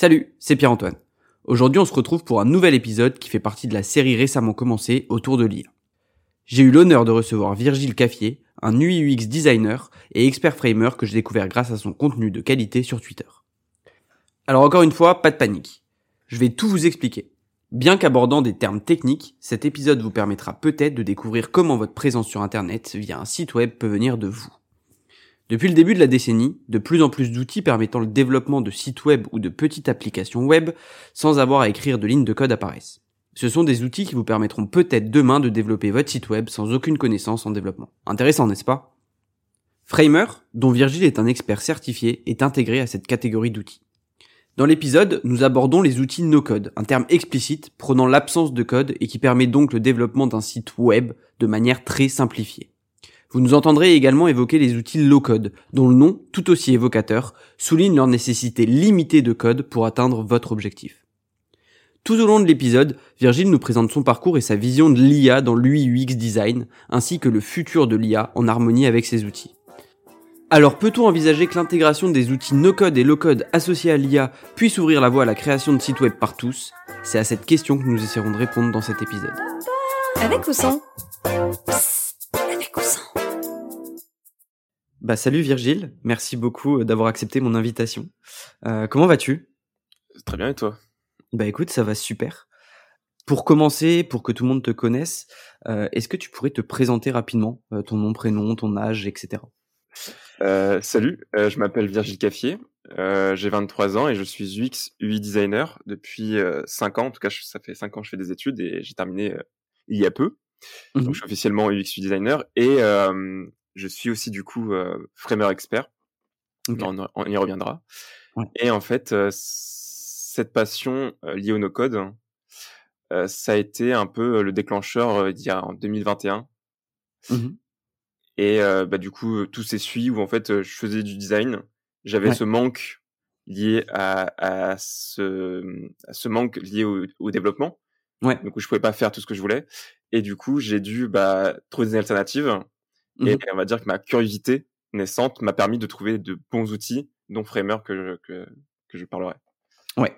Salut, c'est Pierre-Antoine. Aujourd'hui, on se retrouve pour un nouvel épisode qui fait partie de la série récemment commencée autour de l'IA. J'ai eu l'honneur de recevoir Virgile Caffier, un UI UX designer et expert framer que j'ai découvert grâce à son contenu de qualité sur Twitter. Alors encore une fois, pas de panique. Je vais tout vous expliquer. Bien qu'abordant des termes techniques, cet épisode vous permettra peut-être de découvrir comment votre présence sur Internet via un site web peut venir de vous. Depuis le début de la décennie, de plus en plus d'outils permettant le développement de sites web ou de petites applications web sans avoir à écrire de lignes de code apparaissent. Ce sont des outils qui vous permettront peut-être demain de développer votre site web sans aucune connaissance en développement. Intéressant, n'est-ce pas? Framer, dont Virgile est un expert certifié, est intégré à cette catégorie d'outils. Dans l'épisode, nous abordons les outils no-code, un terme explicite prenant l'absence de code et qui permet donc le développement d'un site web de manière très simplifiée. Vous nous entendrez également évoquer les outils low-code, dont le nom, tout aussi évocateur, souligne leur nécessité limitée de code pour atteindre votre objectif. Tout au long de l'épisode, Virgile nous présente son parcours et sa vision de l'IA dans l'UI UX design, ainsi que le futur de l'IA en harmonie avec ses outils. Alors peut-on envisager que l'intégration des outils no-code et low-code associés à l'IA puisse ouvrir la voie à la création de sites web par tous? C'est à cette question que nous essaierons de répondre dans cet épisode. Avec ou sans? Bah salut Virgile, merci beaucoup euh, d'avoir accepté mon invitation. Euh, comment vas-tu? Très bien et toi? Bah écoute, ça va super. Pour commencer, pour que tout le monde te connaisse, euh, est-ce que tu pourrais te présenter rapidement, euh, ton nom, prénom, ton âge, etc. euh, Salut, euh, je m'appelle Virgile Caffier, euh, j'ai 23 ans et je suis UX UI designer depuis 5 ans. En tout cas, ça fait 5 ans que je fais des études et j'ai terminé il y a peu. Donc, je suis officiellement UX designer et je suis aussi du coup framer expert. On, on y reviendra. Ouais. Et en fait, euh, cette passion euh, liée au no-code, euh, ça a été un peu le déclencheur euh, il y a en 2021. Mhm. Et euh, bah, du coup, tout s'essuie où en fait, euh, je faisais du design. J'avais Ouais. ce manque lié à, à, ce, à ce manque lié au, au développement. Ouais. Du coup, je pouvais pas faire tout ce que je voulais. Et du coup, j'ai dû bah, trouver des alternatives. Et Mhm. on va dire que ma curiosité naissante m'a permis de trouver de bons outils, dont Framer que je, que, que je parlerai. Ouais.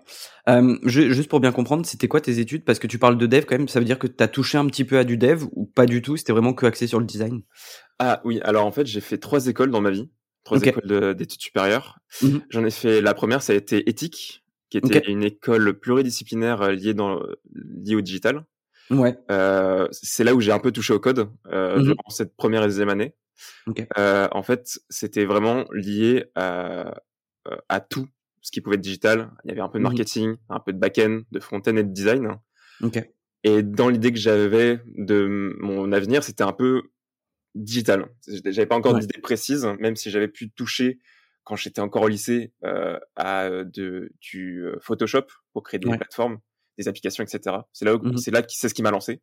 Euh, ju- juste pour bien comprendre, c'était quoi tes études? Parce que tu parles de dev quand même, ça veut dire que tu as touché un petit peu à du dev ou pas du tout? C'était vraiment que axé sur le design? Ah oui, alors en fait, j'ai fait trois écoles dans ma vie, trois écoles de- d'études supérieures. Mhm. J'en ai fait la première, ça a été éthique, qui était Ok. une école pluridisciplinaire euh, liée dans liée au digital. Ouais. Euh, c'est là où j'ai un peu touché au code euh, Mhm. durant cette première et deuxième année. Ok. Euh, en fait, c'était vraiment lié à, euh, à tout ce qui pouvait être digital. Il y avait un peu de Mhm. marketing, un peu de back-end, de front-end et de design. Ok. Et dans l'idée que j'avais de mon avenir, c'était un peu digital. J'avais pas encore Ouais. d'idée précise, même si j'avais pu toucher quand j'étais encore au lycée euh, à de, du euh, Photoshop pour créer des Ouais. plateformes, des applications, etc. C'est là, Mhm. c'est là c'est ce qui m'a lancé.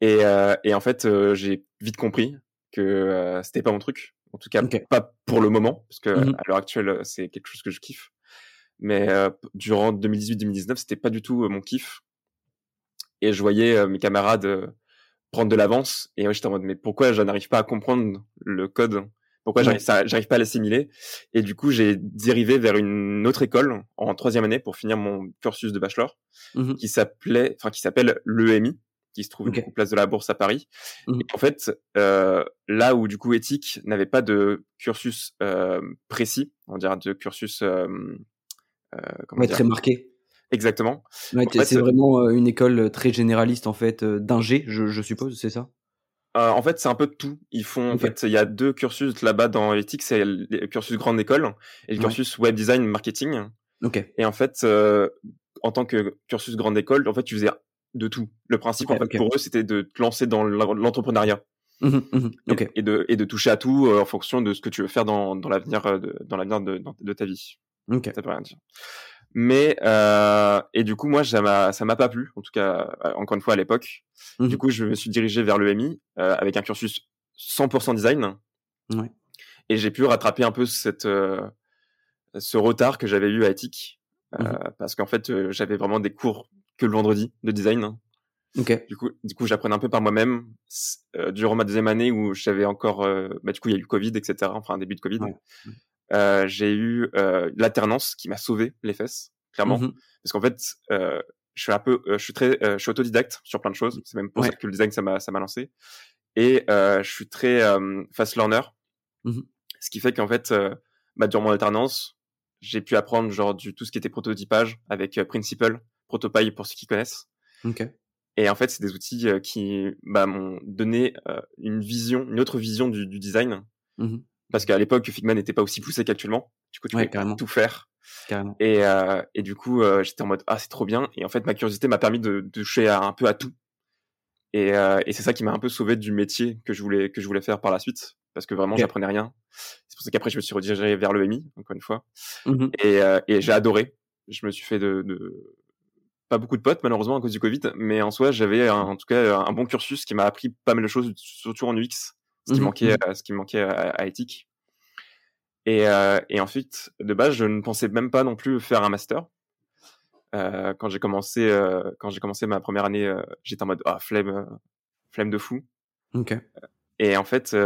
Et, euh, et en fait, euh, j'ai vite compris que euh, c'était pas mon truc. En tout cas, pas pour le moment, parce que Mhm. à l'heure actuelle, euh, c'est quelque chose que je kiffe. Mais euh, durant 2018-2019, c'était pas du tout euh, mon kiff. Et je voyais euh, mes camarades euh, prendre de l'avance. Et moi, j'étais en mode, mais pourquoi je n'arrive pas à comprendre le code Pourquoi Ouais. j'arrive pas à l'assimiler Et du coup, j'ai dérivé vers une autre école en troisième année pour finir mon cursus de bachelor, Mhm. qui s'appelait, enfin, qui s'appelle l'EMI, qui se trouve Ok. du coup place de la Bourse à Paris. Et en fait, euh, là où du coup éthique n'avait pas de cursus euh, précis, on dirait de cursus, euh, euh, comment Ouais, dire très marqué. Exactement. Ouais, c'est vraiment une école très généraliste en fait, d'ingé, je, je suppose, c'est ça? Euh, en fait, c'est un peu de tout. Ils font, en fait, il y a deux cursus là-bas dans éthique, c'est le cursus grande école et le Ouais. cursus web design marketing. Ok. Et en fait, euh, en tant que cursus grande école, en fait, tu faisais de tout. Le principe, en fait, pour eux, c'était de te lancer dans l'en- l'entrepreneuriat Mhm, mhm. et, de et de toucher à tout euh, en fonction de ce que tu veux faire dans dans l'avenir euh, de, dans l'avenir de, de ta vie. Ok. Ça peut rien dire. Mais euh, et du coup, moi, ça m'a ça m'a pas plu. En tout cas, euh, encore une fois à l'époque. Mhm. Du coup, je me suis dirigé vers l'EMI euh, avec un cursus 100% design. Ouais. Et j'ai pu rattraper un peu cette euh, ce retard que j'avais eu à éthique euh, Mhm. parce qu'en fait, euh, j'avais vraiment des cours que le vendredi de design. Ok. Du coup, du coup, j'apprenais un peu par moi-même durant ma deuxième année où j'avais encore, bah, du coup, il y a eu le Covid, etc. Enfin, un début de Covid. Ouais. Euh, j'ai eu euh, l'alternance qui m'a sauvé les fesses clairement. Mhm. Parce qu'en fait, euh, je suis un peu, euh, je suis très, euh, je suis autodidacte sur plein de choses. C'est même pour Ouais. ça que le design, ça m'a, ça m'a lancé. Et euh, je suis très euh, fast learner. Mhm. Ce qui fait qu'en fait, bah, durant mon alternance, j'ai pu apprendre genre du tout ce qui était prototypage avec Principle, Protopie pour ceux qui connaissent. Ok. Et en fait, c'est des outils qui bah, m'ont donné une vision, une autre vision du, du design. Mhm. Parce qu'à l'époque, Figma n'était pas aussi poussé qu'actuellement. Du coup, tu Ouais, pouvais carrément. tout faire. Carrément. Et, euh, et du coup, euh, j'étais en mode ah c'est trop bien. Et en fait, ma curiosité m'a permis de, de toucher à, un peu à tout. Et, euh, et c'est ça qui m'a un peu sauvé du métier que je voulais que je voulais faire par la suite, parce que vraiment j'apprenais rien. C'est pour ça qu'après je me suis redirigé vers le MI encore une fois. Mhm. Et, euh, et j'ai adoré. Je me suis fait de, de pas beaucoup de potes malheureusement à cause du Covid, mais en soi j'avais en tout cas un bon cursus qui m'a appris pas mal de choses, surtout en UX, ce qui Mhm, manquait, ce qui manquait à, à éthique. Et, euh, et ensuite, de base, je ne pensais même pas non plus faire un master. Euh, quand j'ai commencé, euh, quand j'ai commencé ma première année, j'étais en mode ah flemme, flemme de fou. Ok. Et en fait,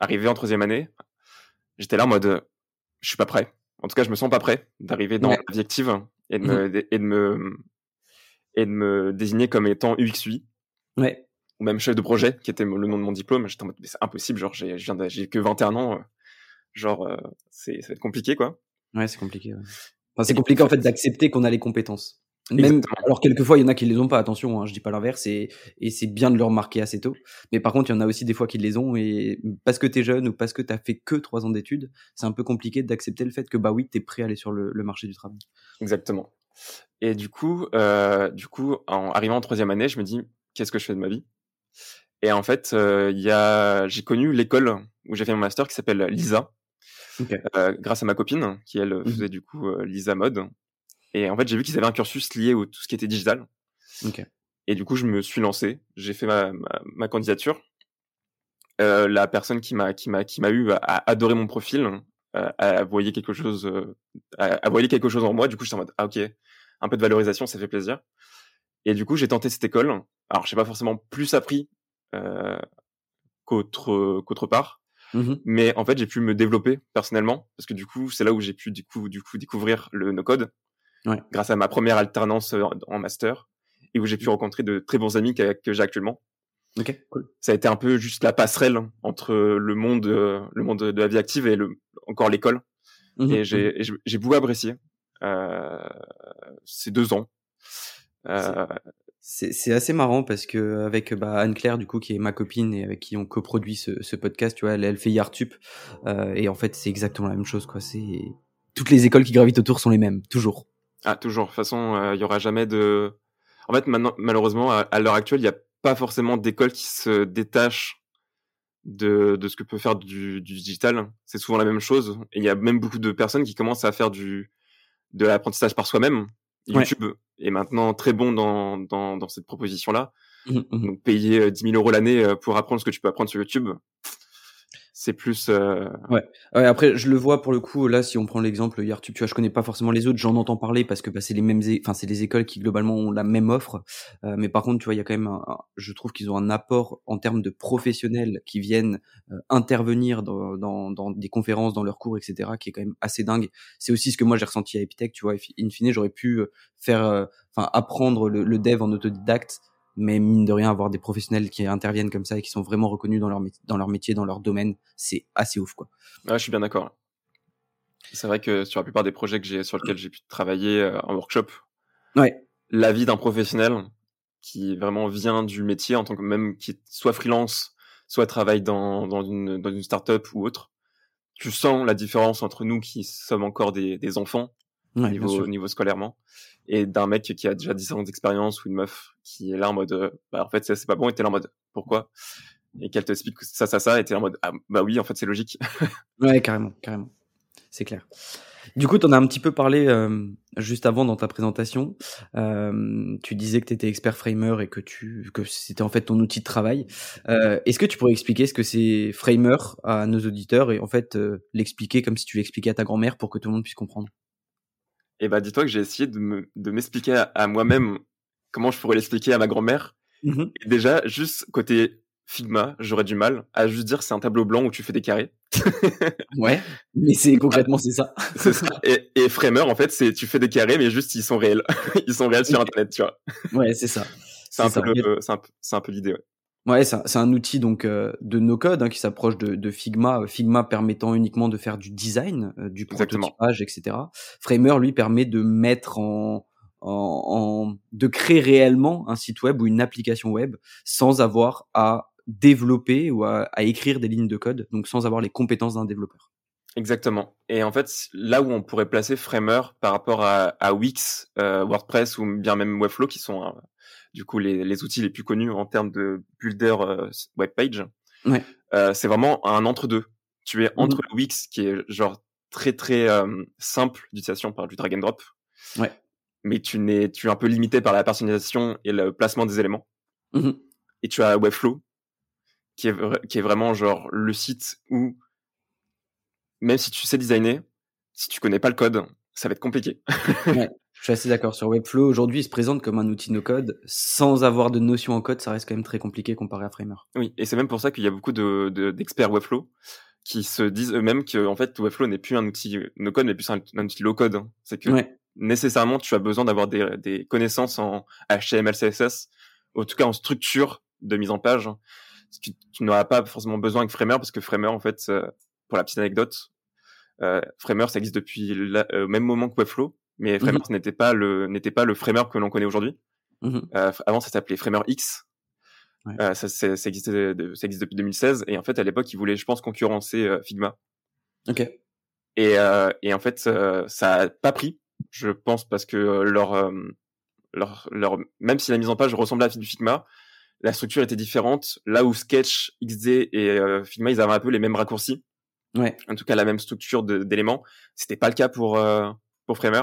arrivé en troisième année, j'étais là en mode je suis pas prêt. En tout cas, je me sens pas prêt d'arriver dans Ouais. la vie active et de me, et de me et de me désigner comme étant UXUI Ouais. Ou même chef de projet, qui était le nom de mon diplôme. J'étais en mode mais c'est impossible, genre j'ai je viens de- j'ai que 21 ans, euh, genre euh, c'est ça va être compliqué quoi. Ouais, c'est compliqué. ouais. Enfin, c'est compliqué en fait d'accepter qu'on a les compétences. Même, Exactement. alors quelquefois il y en a qui les ont pas, attention, hein, je dis pas l'inverse, et, et c'est bien de le remarquer assez tôt. Mais par contre, il y en a aussi des fois qui les ont, et parce que t'es jeune ou parce que t'as fait que trois ans d'études, c'est un peu compliqué d'accepter le fait que bah oui, t'es prêt à aller sur le, le marché du travail. Exactement. Et du coup, euh, du coup, en arrivant en troisième année, je me dis qu'est-ce que je fais de ma vie? Et en fait, euh, il a, j'ai connu l'école où j'ai fait mon master qui s'appelle Lisa, euh, grâce à ma copine qui elle Mhm. faisait du coup euh, Lisa mode. Et en fait, j'ai vu qu'ils avaient un cursus lié au tout ce qui était digital. Et du coup, je me suis lancé. J'ai fait ma, ma, ma candidature. Euh, la personne qui m'a qui m'a qui m'a eu a, a adoré mon profil, euh, a voyé quelque chose, a, a voyé quelque chose en moi. Du coup, j'étais en mode ah ok, un peu de valorisation, ça fait plaisir. Et du coup, j'ai tenté cette école. Alors, j'ai pas forcément plus appris euh, qu'autre qu'autre part, Mhm. mais en fait, j'ai pu me développer personnellement parce que du coup, c'est là où j'ai pu du coup du coup découvrir le no code Ouais. grâce à ma première alternance en, master et où j'ai pu rencontrer de très bons amis que, que j'ai actuellement. Ok, cool. Ça a été un peu juste la passerelle entre le monde euh, le monde de la vie active et le encore l'école Mhm. et j'ai et j'ai j'ai beaucoup apprécié euh, ces deux ans. Euh, C'est c'est assez marrant parce que avec bah, Anne-Claire du coup qui est ma copine et avec qui on coproduit ce, ce podcast, tu vois, elle, elle fait Yartup euh, et en fait c'est exactement la même chose quoi. C'est toutes les écoles qui gravitent autour sont les mêmes toujours. Ah, toujours. De toute façon, euh, il y aura jamais de. En fait, maintenant, malheureusement, à, à l'heure actuelle, il n'y a pas forcément d'école qui se détache de, de ce que peut faire du, du digital. C'est souvent la même chose. Et il y a même beaucoup de personnes qui commencent à faire du de l'apprentissage par soi-même. Ouais. YouTube est maintenant très bon dans, dans, dans cette proposition-là. Mhm, mhm. Donc, payer euh, 10 000 euros l'année euh, pour apprendre ce que tu peux apprendre sur YouTube, c'est plus. euh, Ouais, après, je le vois pour le coup, là, si on prend l'exemple Yartup, tu vois, je connais pas forcément les autres, j'en entends parler parce que bah, c'est les mêmes, enfin, c'est les écoles qui globalement ont la même offre. Euh, mais par contre, tu vois, il y a quand même, un- je trouve qu'ils ont un apport en termes de professionnels qui viennent euh, intervenir dans, dans, dans des conférences, dans leurs cours, etc., qui est quand même assez dingue. C'est aussi ce que moi j'ai ressenti à Epitech, tu vois. In fine, j'aurais pu euh, faire, euh, enfin, apprendre le, le dev en autodidacte. Mais mine de rien, avoir des professionnels qui interviennent comme ça et qui sont vraiment reconnus dans leur, dans leur métier, dans leur domaine, c'est assez ouf, quoi. Ouais, je suis bien d'accord. C'est vrai que sur la plupart des projets que j'ai, sur lesquels j'ai pu travailler euh, en workshop, Ouais. l'avis d'un professionnel qui vraiment vient du métier en tant que même qui soit freelance, soit travaille dans, dans une, dans une start-up ou autre, tu sens la différence entre nous qui sommes encore des, des enfants Ouais, bien niveau, niveau scolairement et d'un mec qui a déjà 10 ans d'expérience ou une meuf qui est là en mode euh, bah en fait ça c'est pas bon et t'es là en mode pourquoi? Et qu'elle t'explique que ça ça ça et t'es là en mode ah bah oui en fait c'est logique Ouais, carrément, carrément. C'est clair. Du coup, tu en as un petit peu parlé euh, juste avant dans ta présentation. Euh, tu disais que tu étais expert framer et que tu que c'était en fait ton outil de travail. Euh, Est-ce que tu pourrais expliquer ce que c'est framer à nos auditeurs et en fait euh, l'expliquer comme si tu l'expliquais à ta grand-mère pour que tout le monde puisse comprendre? Et bah dis-toi que j'ai essayé de me de m'expliquer à, à moi-même comment je pourrais l'expliquer à ma grand-mère. Et déjà juste côté Figma, j'aurais du mal à juste dire c'est un tableau blanc où tu fais des carrés. ouais, mais c'est concrètement c'est ça. ça. Et, et Framer, en fait, c'est tu fais des carrés, mais juste ils sont réels. ils sont réels sur Internet, tu vois. Ouais, c'est ça. C'est un, peu, c'est un, un peu l'idée. Ouais. Ouais, c'est un, outil donc euh, de no code hein, qui s'approche de, de, Figma. Figma permettant uniquement de faire du design, euh, du prototypage, etc. Framer lui permet de mettre en, en, en, de créer réellement un site web ou une application web sans avoir à développer ou à, à écrire des lignes de code, donc sans avoir les compétences d'un développeur. Exactement. Et en fait, là où on pourrait placer Framer par rapport à, à Wix, euh, WordPress ou bien même Webflow, qui sont euh, du coup les, les, outils les plus connus en termes de builder euh, web page, ouais. Euh, c'est vraiment un entre-deux. Tu es entre mmh. Wix, qui est genre très très simple d'utilisation par du drag and drop. Ouais. Mais tu n'es, tu es un peu limité par la personnalisation et le placement des éléments. Mmh. Et tu as Webflow, qui est, qui est vraiment genre le site où même si tu sais designer, si tu connais pas le code, ça va être compliqué. ouais, je suis assez d'accord. Sur Webflow, aujourd'hui, il se présente comme un outil no-code. Sans avoir de notion en code, ça reste quand même très compliqué comparé à Framer. Oui, et c'est même pour ça qu'il y a beaucoup de, d'experts Webflow qui se disent eux-mêmes que en fait, Webflow n'est plus un outil no-code, mais plus un, outil low-code. C'est que nécessairement, tu as besoin d'avoir des, des connaissances en HTML, CSS, en tout cas en structure de mise en page. Tu, tu n'auras pas forcément besoin avec Framer parce que Framer, en fait, euh, pour la petite anecdote, euh, Framer, ça existe depuis le euh, même moment que Webflow, mais Framer mmh n'était pas le n'était pas le Framer que l'on connaît aujourd'hui. Mmh euh, avant, ça s'appelait Framer X. Ouais. Euh, ça, ça, existait, de, ça existe depuis 2016 et en fait à l'époque ils voulaient, je pense, concurrencer euh, Figma. Ok. Et, euh, et en fait ça a pas pris, je pense, parce que leur leur leur même si la mise en page ressemblait à du Figma, la structure était différente. Là où Sketch, XD et Figma ils avaient un peu les mêmes raccourcis. Ouais. En tout cas, la même structure d'éléments. C'était pas le cas pour euh, pour Framer.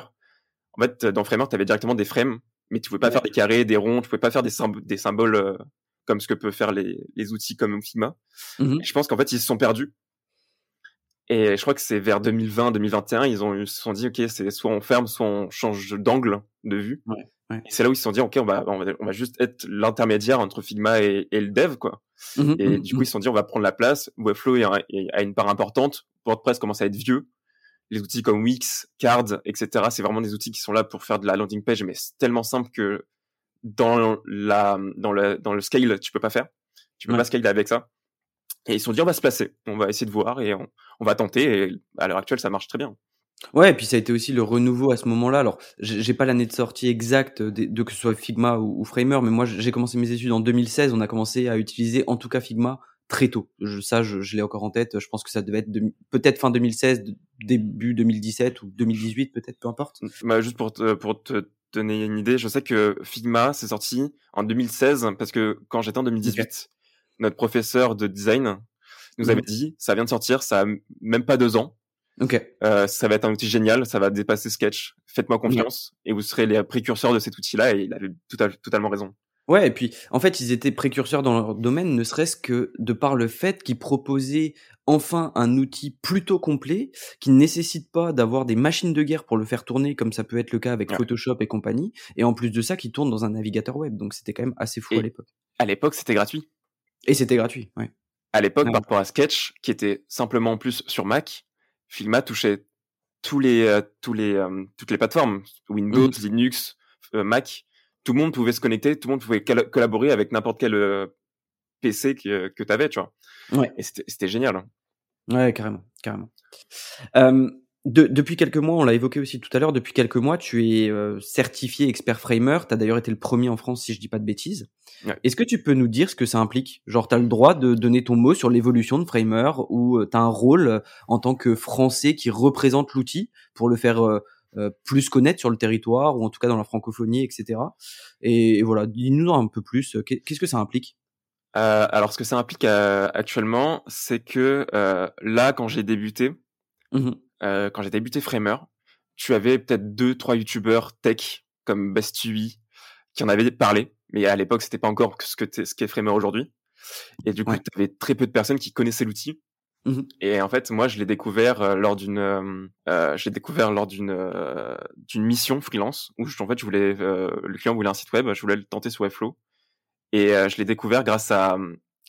En fait, dans Framer, tu avais directement des frames, mais tu pouvais pas ouais. faire des carrés, des ronds, tu pouvais pas faire des, symb des symboles euh, comme ce que peuvent faire les, les outils comme Figma. Mm -hmm. Je pense qu'en fait, ils se sont perdus. Et je crois que c'est vers 2020-2021, ils ont ils se sont dit, ok, c'est soit on ferme, soit on change d'angle de vue. Ouais. Ouais. C'est là où ils se sont dit, ok, on va, on va, on va juste être l'intermédiaire entre Figma et, et, le dev, quoi. Mmh, et mmh, du coup, ils se sont dit, on va prendre la place. Webflow a une part importante. WordPress commence à être vieux. Les outils comme Wix, Card, etc., c'est vraiment des outils qui sont là pour faire de la landing page, mais c'est tellement simple que dans la, dans le, dans le scale, tu peux pas faire. Tu peux ouais. pas scaler avec ça. Et ils se sont dit, on va se placer. On va essayer de voir et on, on va tenter. Et à l'heure actuelle, ça marche très bien. Ouais, et puis ça a été aussi le renouveau à ce moment-là. Alors, j'ai pas l'année de sortie exacte de, de, que ce soit Figma ou, ou Framer, mais moi j'ai commencé mes études en 2016. On a commencé à utiliser en tout cas Figma très tôt. Je, ça, je, je l'ai encore en tête. Je pense que ça devait être peut-être fin 2016, début 2017 ou 2018, peut-être, peu importe. Bah, juste pour te, pour te donner une idée, je sais que Figma s'est sorti en 2016 parce que quand j'étais en 2018, okay. notre professeur de design nous mmh. avait dit, ça vient de sortir, ça a même pas deux ans. Ok. Euh, ça va être un outil génial, ça va dépasser Sketch. Faites-moi confiance et vous serez les précurseurs de cet outil-là. Et il avait tout à, totalement raison. Ouais, et puis en fait, ils étaient précurseurs dans leur domaine, ne serait-ce que de par le fait qu'ils proposaient enfin un outil plutôt complet qui ne nécessite pas d'avoir des machines de guerre pour le faire tourner, comme ça peut être le cas avec ouais. Photoshop et compagnie, et en plus de ça, qui tourne dans un navigateur web. Donc c'était quand même assez fou et à l'époque. À l'époque, c'était gratuit. Et c'était gratuit, ouais. À l'époque, ouais. par rapport à Sketch, qui était simplement en plus sur Mac, Figma touchait tous les, euh, tous les, euh, toutes les plateformes, Windows, mmh. Linux, euh, Mac. Tout le monde pouvait se connecter, tout le monde pouvait collaborer avec n'importe quel euh, PC que, que tu avais, tu vois. Ouais. Et c'était génial. Hein. Ouais, carrément, carrément. De, depuis quelques mois, on l'a évoqué aussi tout à l'heure, depuis quelques mois, tu es euh, certifié expert framer. Tu as d'ailleurs été le premier en France, si je dis pas de bêtises. Ouais. Est-ce que tu peux nous dire ce que ça implique? Genre, tu as le droit de donner ton mot sur l'évolution de Framer ou euh, tu as un rôle euh, en tant que Français qui représente l'outil pour le faire euh, plus connaître sur le territoire ou en tout cas dans la francophonie, etc. Et, et voilà, dis-nous un peu plus. Qu'est-ce que ça implique? Alors, ce que ça implique actuellement, c'est que là, quand j'ai débuté, mmh euh, quand j'ai débuté Framer, tu avais peut-être deux, trois youtubeurs tech comme Bestui qui en avaient parlé, mais à l'époque c'était pas encore ce que ce qu'est Framer aujourd'hui. Et du coup, ouais. tu avais très peu de personnes qui connaissaient l'outil. Mmh. Et en fait, moi, je l'ai découvert euh, lors d'une, euh, euh, je l'ai découvert lors d'une euh, d'une mission freelance où je, en fait, je voulais, le client voulait un site web, je voulais le tenter sur Webflow, et je l'ai découvert grâce à,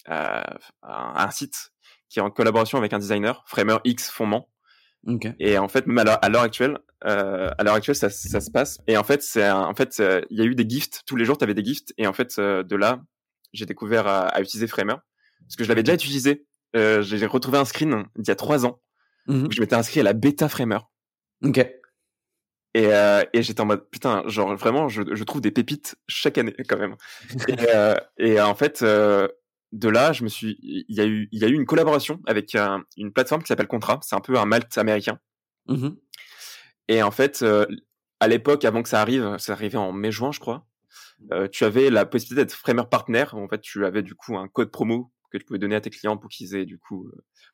à, à un site qui est en collaboration avec un designer, Framer X Fondement. Et en fait, même à l'heure actuelle, à l'heure actuelle, ça, ça, se passe. Et en fait, c'est en fait, il y a eu des gifts tous les jours. Tu avais des gifts. Et en fait, de là, j'ai découvert à, à, utiliser Framer parce que je l'avais déjà utilisé. Euh, j'ai retrouvé un screen il y a trois ans où je m'étais inscrit à la bêta Framer. Ok. Et, euh, et j'étais en mode putain, genre vraiment, je, je, trouve des pépites chaque année quand même. et, euh, et en fait, de là, je me suis, il y a eu, il y a eu une collaboration avec une plateforme qui s'appelle Contra. C'est un peu un Malte américain. Mmh et en fait, à l'époque, avant que ça arrive, ça arrivait en mai-juin, je crois. Tu avais la possibilité d'être Framer Partner. En fait, tu avais du coup un code promo que tu pouvais donner à tes clients pour qu'ils aient du coup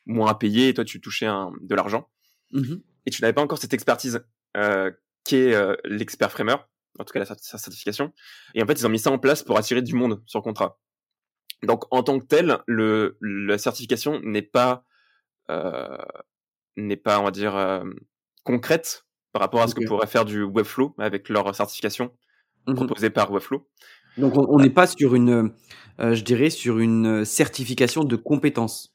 moins à payer et toi tu touchais un, de l'argent. Mmh et tu n'avais pas encore cette expertise euh, qu'est euh, l'expert framer, en tout cas la, sa certification. Et en fait, ils ont mis ça en place pour attirer du monde sur contrat. Donc, en tant que tel, le, la certification n'est pas, euh, n'est pas, on va dire, euh, concrète par rapport à ce que pourrait faire du Webflow avec leur certification mmh proposée par Webflow. Donc, on n'est pas sur une, euh, je dirais, sur une certification de compétences.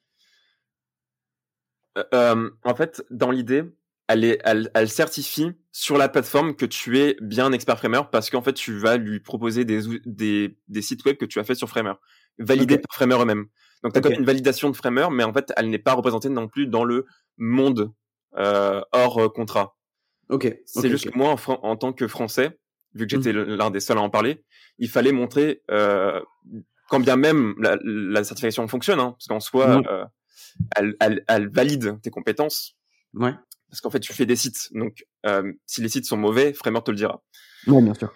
Euh, en fait, dans l'idée, elle, est, elle, elle, certifie sur la plateforme que tu es bien expert Framer parce qu'en fait, tu vas lui proposer des, des, des, sites web que tu as fait sur Framer, validés okay. par Framer eux-mêmes. Donc, tu as okay. comme une validation de Framer, mais en fait, elle n'est pas représentée non plus dans le monde euh, hors euh, contrat. Ok. C'est okay, juste que moi, en, en, tant que Français, vu que j'étais mmh. l'un des seuls à en parler, il fallait montrer, euh, quand bien même la, la certification fonctionne, hein, parce qu'en soi, mmh. elle, elle, elle valide tes compétences. Ouais parce qu'en fait tu fais des sites donc euh, si les sites sont mauvais Framer te le dira ouais bien sûr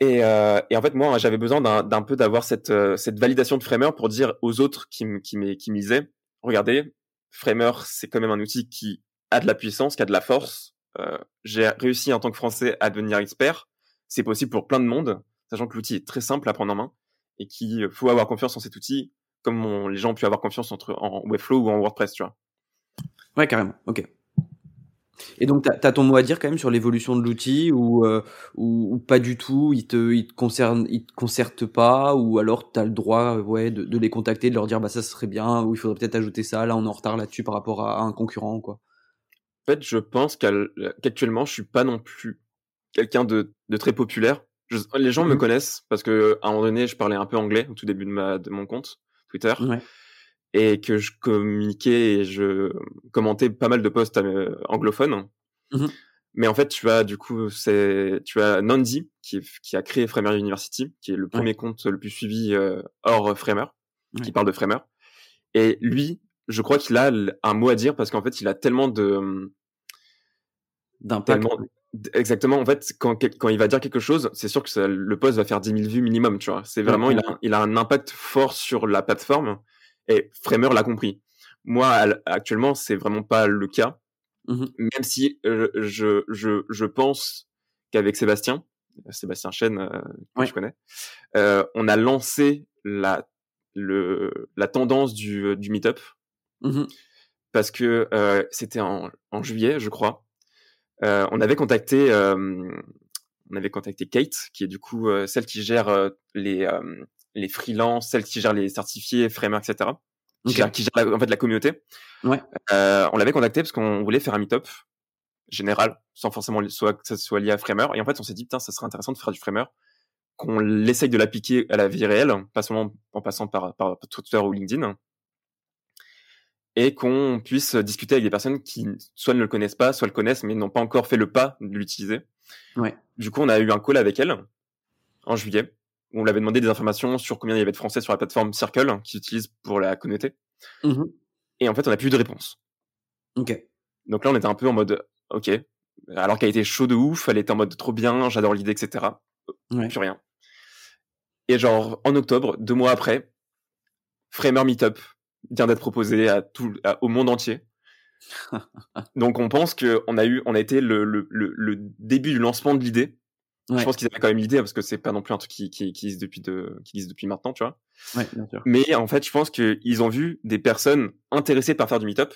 et, euh, et en fait moi j'avais besoin d'un peu d'avoir cette euh, cette validation de Framer pour dire aux autres qui qui qui me disaient regardez Framer c'est quand même un outil qui a de la puissance qui a de la force euh, j'ai réussi en tant que français à devenir expert c'est possible pour plein de monde sachant que l'outil est très simple à prendre en main et qu'il faut avoir confiance en cet outil comme on, les gens ont pu avoir confiance entre en Webflow ou en WordPress tu vois ouais carrément ok et donc, tu as, ton mot à dire quand même sur l'évolution de l'outil ou, euh, ou, ou, pas du tout, il te, il te te concerte pas, ou alors tu as le droit ouais, de, de, les contacter, de leur dire bah ça serait bien, ou il faudrait peut-être ajouter ça, là on est en retard là-dessus par rapport à, à, un concurrent. quoi. En fait, je pense qu'actuellement, je suis pas non plus quelqu'un de, de, très populaire. Je, les gens mmh. me connaissent parce que à un moment donné, je parlais un peu anglais au tout début de, ma, de mon compte Twitter. Ouais et que je communiquais et je commentais pas mal de posts euh, anglophones. Mmh. Mais en fait, tu as du coup, c'est tu as Nandi qui, qui a créé Framer University, qui est le premier ouais. compte le plus suivi euh, hors Framer, ouais. qui parle de Framer. Et lui, je crois qu'il a un mot à dire parce qu'en fait, il a tellement de d'impact. Exactement. En fait, quand, quand il va dire quelque chose, c'est sûr que ça, le post va faire 10 000 vues minimum, tu vois. C'est vraiment, il, a, il a un impact fort sur la plateforme et Framer l'a compris. Moi, actuellement, c'est vraiment pas le cas. Mmh. Même si euh, je, je, je pense qu'avec Sébastien, Sébastien Chen, euh, que ouais. je connais, euh, on a lancé la, le, la tendance du, du meet-up. Mmh. Parce que euh, c'était en, en juillet, je crois. Euh, on avait contacté, euh, on avait contacté Kate, qui est du coup celle qui gère les les freelances, celles qui gèrent les certifiés, framework, etc. Qui, Okay. gèrent, qui gèrent la, en fait la communauté. Ouais. Euh, on l'avait contacté parce qu'on voulait faire un meet-up général, sans forcément soit, que ça soit lié à Framer. Et en fait, on s'est dit, putain, ça serait intéressant de faire du Framer, qu'on l'essaye de l'appliquer à la vie réelle, pas seulement en passant par, par Twitter ou LinkedIn, et qu'on puisse discuter avec des personnes qui soit ne le connaissent pas, soit le connaissent, mais n'ont pas encore fait le pas de l'utiliser. Ouais. Du coup, on a eu un call avec elle en juillet on l'avait demandé des informations sur combien il y avait de Français sur la plateforme Circle hein, qu'ils utilisent pour la communauté. Mmh. Et en fait, on n'a plus eu de réponse. Ok. Donc là, on était un peu en mode, ok. Alors qu'elle était chaud de ouf, elle était en mode trop bien, j'adore l'idée, etc. Ouais. Plus rien. Et genre, en octobre, deux mois après, Framer Meetup vient d'être proposé à tout, à, au monde entier. Donc on pense que on a eu, on a été le, le, le, le début du lancement de l'idée. Ouais. Je pense qu'ils avaient quand même l'idée parce que c'est pas non plus un truc qui, qui, qui existe depuis de, qui existe depuis maintenant, tu vois. Ouais, bien sûr. Mais en fait, je pense qu'ils ont vu des personnes intéressées par faire du meetup.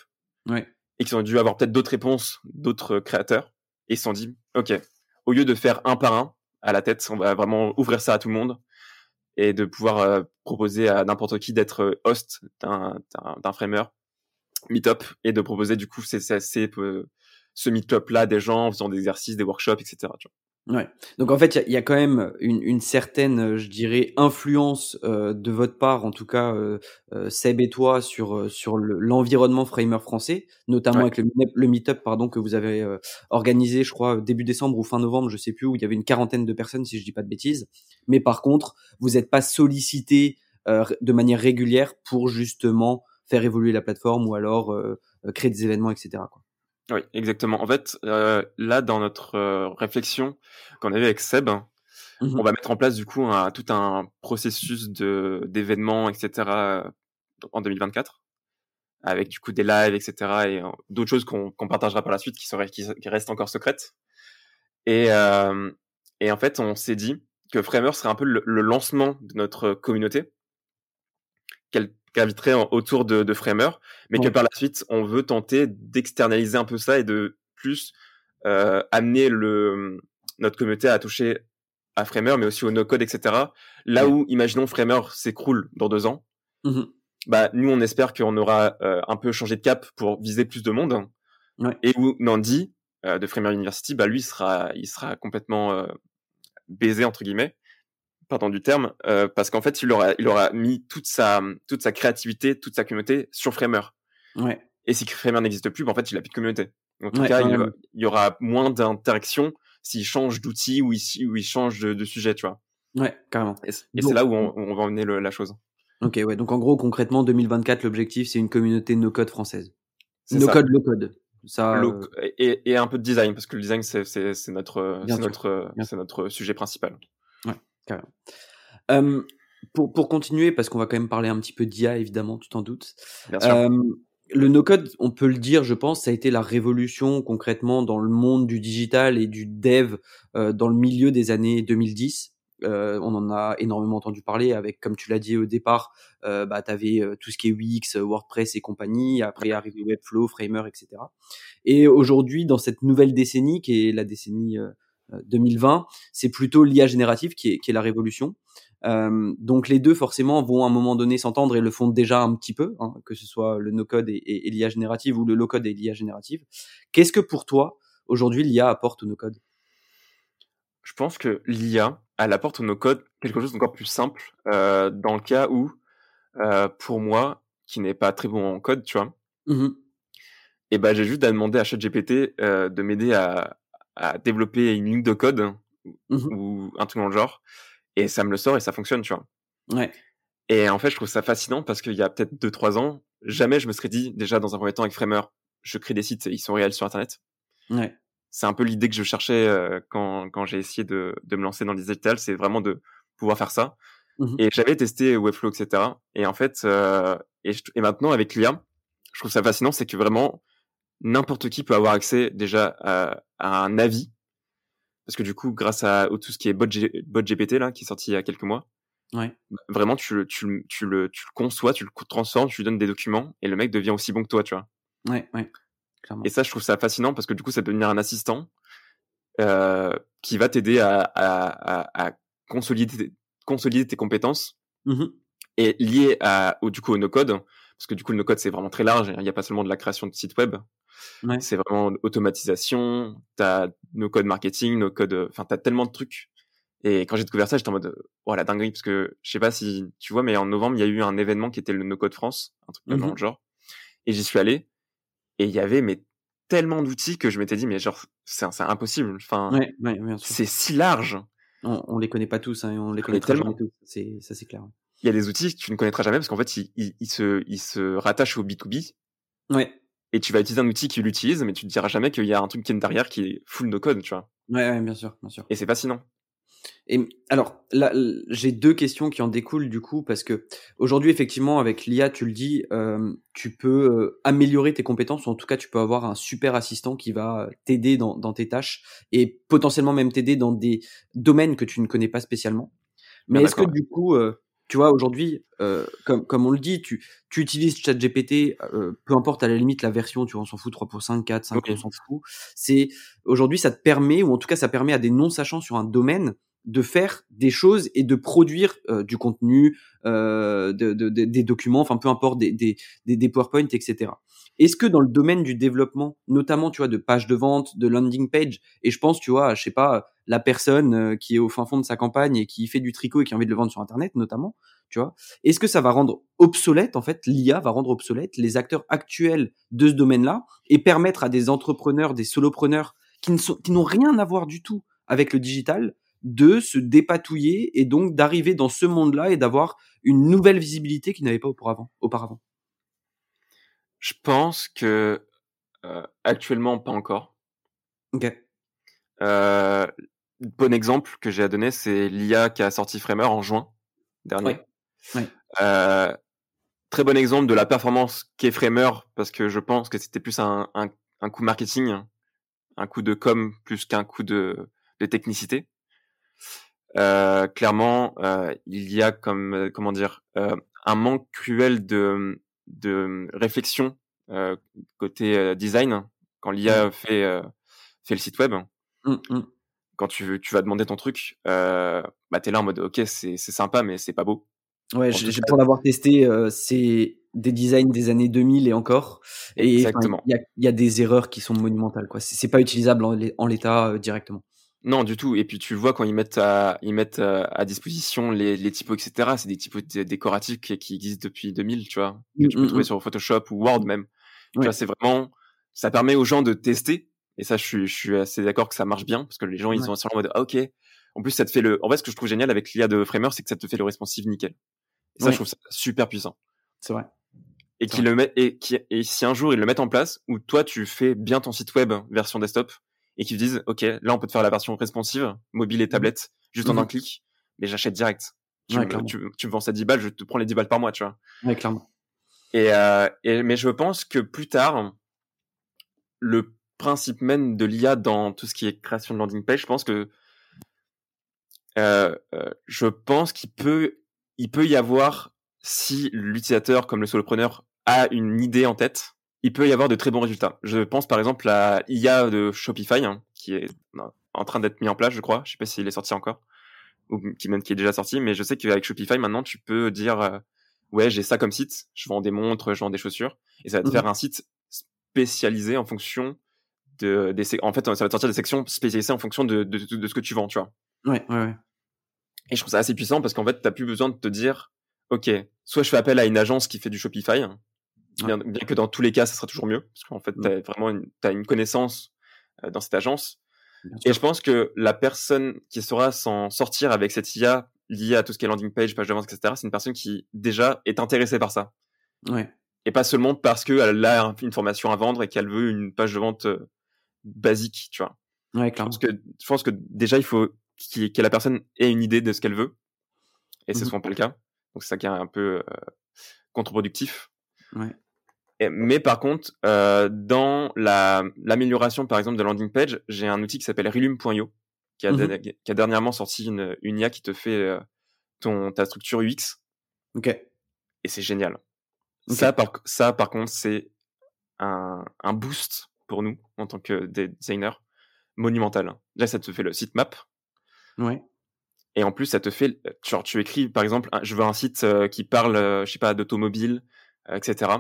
Ouais. Et qui ont dû avoir peut-être d'autres réponses d'autres créateurs. Et ils se sont dit, OK, au lieu de faire un par un à la tête, on va vraiment ouvrir ça à tout le monde et de pouvoir euh, proposer à n'importe qui d'être host d'un, framer meet-up et de proposer du coup ces, ces, ces, ce meet-up là des gens en faisant des exercices, des workshops, etc. Tu vois. Ouais. Donc en fait, il y, y, a quand même une, une, certaine, je dirais, influence euh, de votre part, en tout cas euh, euh, Seb et toi, sur euh, sur l'environnement framer français, notamment ouais. avec le, le meet-up pardon que vous avez euh, organisé, je crois début décembre ou fin novembre, je sais plus où il y avait une quarantaine de personnes, si je dis pas de bêtises. Mais par contre, vous n'êtes pas sollicité euh, de manière régulière pour justement faire évoluer la plateforme ou alors créer des événements, etc. Quoi. Oui, exactement. En fait, euh, là, dans notre euh, réflexion qu'on avait avec Seb, mmh on va mettre en place du coup un, tout un processus de d'événements, etc. en 2024, avec du coup des lives, etc. et euh, d'autres choses qu'on qu'on partagera par la suite qui seraient qui, qui restent encore secrètes. Et et en fait, on s'est dit que Framer serait un peu le, le lancement de notre communauté, qu'elle graviterait autour de, de Framer, mais ouais. que par la suite, on veut tenter d'externaliser un peu ça et de plus euh, amener le, notre communauté à toucher à Framer, mais aussi au no-code, etc. Là ouais. où, imaginons, Framer s'écroule dans deux ans, mmh. bah, nous, on espère qu'on aura euh, un peu changé de cap pour viser plus de monde. Ouais. Et où Nandi, euh, de Framer University, bah, lui, il sera, il sera complètement euh, baisé, entre guillemets pardon du terme, euh, parce qu'en fait, il aura, il aura mis toute sa, toute sa créativité, toute sa communauté sur Framer. Ouais. Et si Framer n'existe plus, bah, en fait, il a plus de communauté. En tout ouais, cas, il, y aura moins d'interaction s'il change d'outil ou, il, ou il change de, de, sujet, tu vois. Ouais, carrément. Et, et c'est là où on, on va emmener le, la chose. Ok, ouais. Donc en gros, concrètement, 2024, l'objectif, c'est une communauté no-code française. No-code, low-code. Ça, Low, et, et, un peu de design, parce que le design, c'est notre, c'est notre, c'est notre sujet principal. Euh, pour, pour continuer, parce qu'on va quand même parler un petit peu d'IA, évidemment, tu t'en doutes. Euh, le no-code, on peut le dire, je pense, ça a été la révolution concrètement dans le monde du digital et du dev euh, dans le milieu des années 2010. Euh, on en a énormément entendu parler avec, comme tu l'as dit au départ, euh, bah, tu avais euh, tout ce qui est Wix, WordPress et compagnie, après arrive Webflow, Framer, etc. Et aujourd'hui, dans cette nouvelle décennie, qui est la décennie 2020, c'est plutôt l'IA générative qui est, qui est la révolution. Euh, donc les deux forcément vont à un moment donné s'entendre et le font déjà un petit peu, hein, que ce soit le no-code et, et, et l'IA générative ou le low-code et l'IA générative. Qu'est-ce que pour toi aujourd'hui l'IA apporte au no-code? Je pense que l'IA elle apporte au no-code quelque chose d'encore plus simple euh, dans le cas où euh, pour moi qui n'est pas très bon en code, tu vois. Mmh. Et ben j'ai juste à demander à ChatGPT de m'aider à, à développer une ligne de code mmh. ou un truc dans le genre et ça me le sort et ça fonctionne, tu vois. Ouais. Et en fait, je trouve ça fascinant parce qu'il y a peut-être 2-3 ans, jamais je me serais dit, déjà dans un premier temps avec Framer, je crée des sites, ils sont réels sur Internet. Ouais. C'est un peu l'idée que je cherchais euh, quand, quand j'ai essayé de, de me lancer dans le digital, c'est vraiment de pouvoir faire ça. Mmh. Et j'avais testé Webflow, etc. Et en fait, euh, et, je, et maintenant avec l'IA, je trouve ça fascinant, c'est que vraiment, n'importe qui peut avoir accès déjà à, à, un avis. Parce que du coup, grâce à, tout ce qui est bot, G, bot GPT, là, qui est sorti il y a quelques mois, ouais. vraiment, tu, tu, tu, le, tu le conçois, tu le transformes, tu lui donnes des documents, et le mec devient aussi bon que toi, tu vois. Ouais, ouais. Clairement. Et ça, je trouve ça fascinant parce que du coup, ça peut devenir un assistant euh, qui va t'aider à, à, consolider, consolider tes compétences mmh. et lié à, au, du coup, au no-code. Parce que du coup, le no-code, c'est vraiment très large. Il n'y a pas seulement de la création de sites web. Ouais. C'est vraiment automatisation, t'as nos codes marketing, nos codes, enfin t'as tellement de trucs. Et quand j'ai découvert ça, j'étais en mode, oh la dinguerie, parce que je sais pas si tu vois, mais en novembre, il y a eu un événement qui était le No Code France, un truc mm -hmm. dans le genre. Et j'y suis allé, et il y avait mais tellement d'outils que je m'étais dit, mais genre, c'est impossible. Enfin, ouais, ouais, c'est si large. On, on les connaît pas tous, hein, on les connaît tellement. Tous. C'est, ça c'est clair. Il y a des outils que tu ne connaîtras jamais parce qu'en fait, ils, ils, ils, se, ils se rattachent au B2B. Ouais et tu vas utiliser un outil qui l'utilise, mais tu te diras jamais qu'il y a un truc qui est derrière qui est full no code, tu vois. Ouais, ouais bien sûr, bien sûr. Et c'est fascinant. Et alors là, j'ai deux questions qui en découlent du coup parce que aujourd'hui effectivement avec l'IA, tu le dis, euh, tu peux euh, améliorer tes compétences ou en tout cas tu peux avoir un super assistant qui va t'aider dans, dans, tes tâches et potentiellement même t'aider dans des domaines que tu ne connais pas spécialement. Mais ah, est-ce que du coup, euh, tu vois, aujourd'hui, euh, comme, comme on le dit, tu, tu utilises ChatGPT, euh, peu importe à la limite la version, tu vois, on s'en fout, 3.5, 4, 5, okay. on s'en fout. C'est, aujourd'hui, ça te permet, ou en tout cas, ça permet à des non-sachants sur un domaine de faire des choses et de produire euh, du contenu, euh, de, de, de, des documents, enfin peu importe, des, des, des, PowerPoint, etc. Est-ce que dans le domaine du développement, notamment, tu vois, de page de vente, de landing page, et je pense, tu vois, je sais pas, la personne euh, qui est au fin fond de sa campagne et qui fait du tricot et qui a envie de le vendre sur Internet, notamment, tu vois, est-ce que ça va rendre obsolète, en fait, l'IA va rendre obsolète les acteurs actuels de ce domaine-là et permettre à des entrepreneurs, des solopreneurs qui n'ont rien à voir du tout avec le digital, de se dépatouiller et donc d'arriver dans ce monde-là et d'avoir une nouvelle visibilité qu'ils n'avaient pas auparavant. auparavant? Je pense que euh, actuellement pas encore. Ok. Euh, bon exemple que j'ai à donner, c'est l'IA qui a sorti Framer en juin dernier. Ouais. Euh, très bon exemple de la performance qu'est Framer parce que je pense que c'était plus un, un, un, coup marketing, un coup de com plus qu'un coup de, de technicité. Euh, clairement, euh, il y a comme euh, comment dire euh, un manque cruel de de réflexion euh, côté design quand l'IA mmh. fait fait le site web. Mmh, mmh. Quand tu tu vas demander ton truc, bah t'es là en mode ok c'est sympa mais c'est pas beau. Ouais, j'ai pour l'avoir testé, c'est des designs des années 2000 et encore. Et Exactement. Il y a, y a des erreurs qui sont monumentales quoi. C'est pas utilisable en l'état directement. Non, du tout. Et puis tu vois quand ils mettent à, ils mettent euh, à, disposition les, les typos, etc. C'est des typos décoratifs qui, qui, existent depuis 2000, tu vois, que tu peux mmh, trouver mmh. sur Photoshop ou Word même. Tu vois, c'est vraiment, ça permet aux gens de tester. Et ça, je suis, je suis assez d'accord que ça marche bien parce que les gens, ils sont en mode, ah, ok. En plus, ça te fait le, en fait, ce que je trouve génial avec l'IA de Framer, c'est que ça te fait le responsive nickel. Et ça, je trouve ça super puissant. C'est vrai. Et qu'ils le met, et, qui, et si un jour ils le mettent en place, où toi, tu fais bien ton site web version desktop, et qui disent ok là on peut te faire la version responsive mobile et mmh. tablette juste en un mmh. clic mais j'achète direct tu, me, tu, me vends ça 10 balles je te prends les 10 balles par mois tu vois ouais clairement et, euh, et mais je pense que plus tard le principe même de l'IA dans tout ce qui est création de landing page je pense que euh, euh, je pense qu'il peut il peut y avoir si l'utilisateur comme le solopreneur a une idée en tête il peut y avoir de très bons résultats. Je pense par exemple à IA de Shopify hein, qui est en train d'être mis en place, je crois. Je sais pas s'il est sorti encore ou qui même qui est déjà sorti, mais je sais qu'avec Shopify maintenant tu peux dire euh, ouais j'ai ça comme site, je vends des montres, je vends des chaussures et ça va te mmh faire un site spécialisé en fonction de des en fait ça va te sortir des sections spécialisées en fonction de, de, de, ce que tu vends, tu vois. Ouais ouais ouais. Et je trouve ça assez puissant parce qu'en fait t'as plus besoin de te dire ok soit je fais appel à une agence qui fait du Shopify Bien, bien, que dans tous les cas, ça sera toujours mieux, parce qu'en fait, tu as vraiment une, as une connaissance euh, dans cette agence. et je pense que la personne qui saura s'en sortir avec cette IA liée à tout ce qui est landing page, page de vente, etc., c'est une personne qui déjà est intéressée par ça. Ouais. Et pas seulement parce qu'elle a une formation à vendre et qu'elle veut une page de vente euh, basique, tu vois. Ouais, clairement. Parce que je pense que déjà, il faut que la personne ait une idée de ce qu'elle veut. Et c'est mmh souvent pas le cas. Donc c'est ça qui est un peu euh, contre-productif. Ouais. Mais par contre, euh, dans la l'amélioration, par exemple, de landing page, j'ai un outil qui s'appelle Relume.io, qui, a mmh qui a dernièrement sorti une, une IA qui te fait euh, ton ta structure UX. Ok. Et c'est génial. Ça, par, ça, par contre, c'est un, un boost pour nous en tant que designers monumental. Là, ça te fait le sitemap. Ouais. Et en plus, ça te fait, genre, tu écris, par exemple, je veux un site euh, qui parle, je sais pas, d'automobile, etc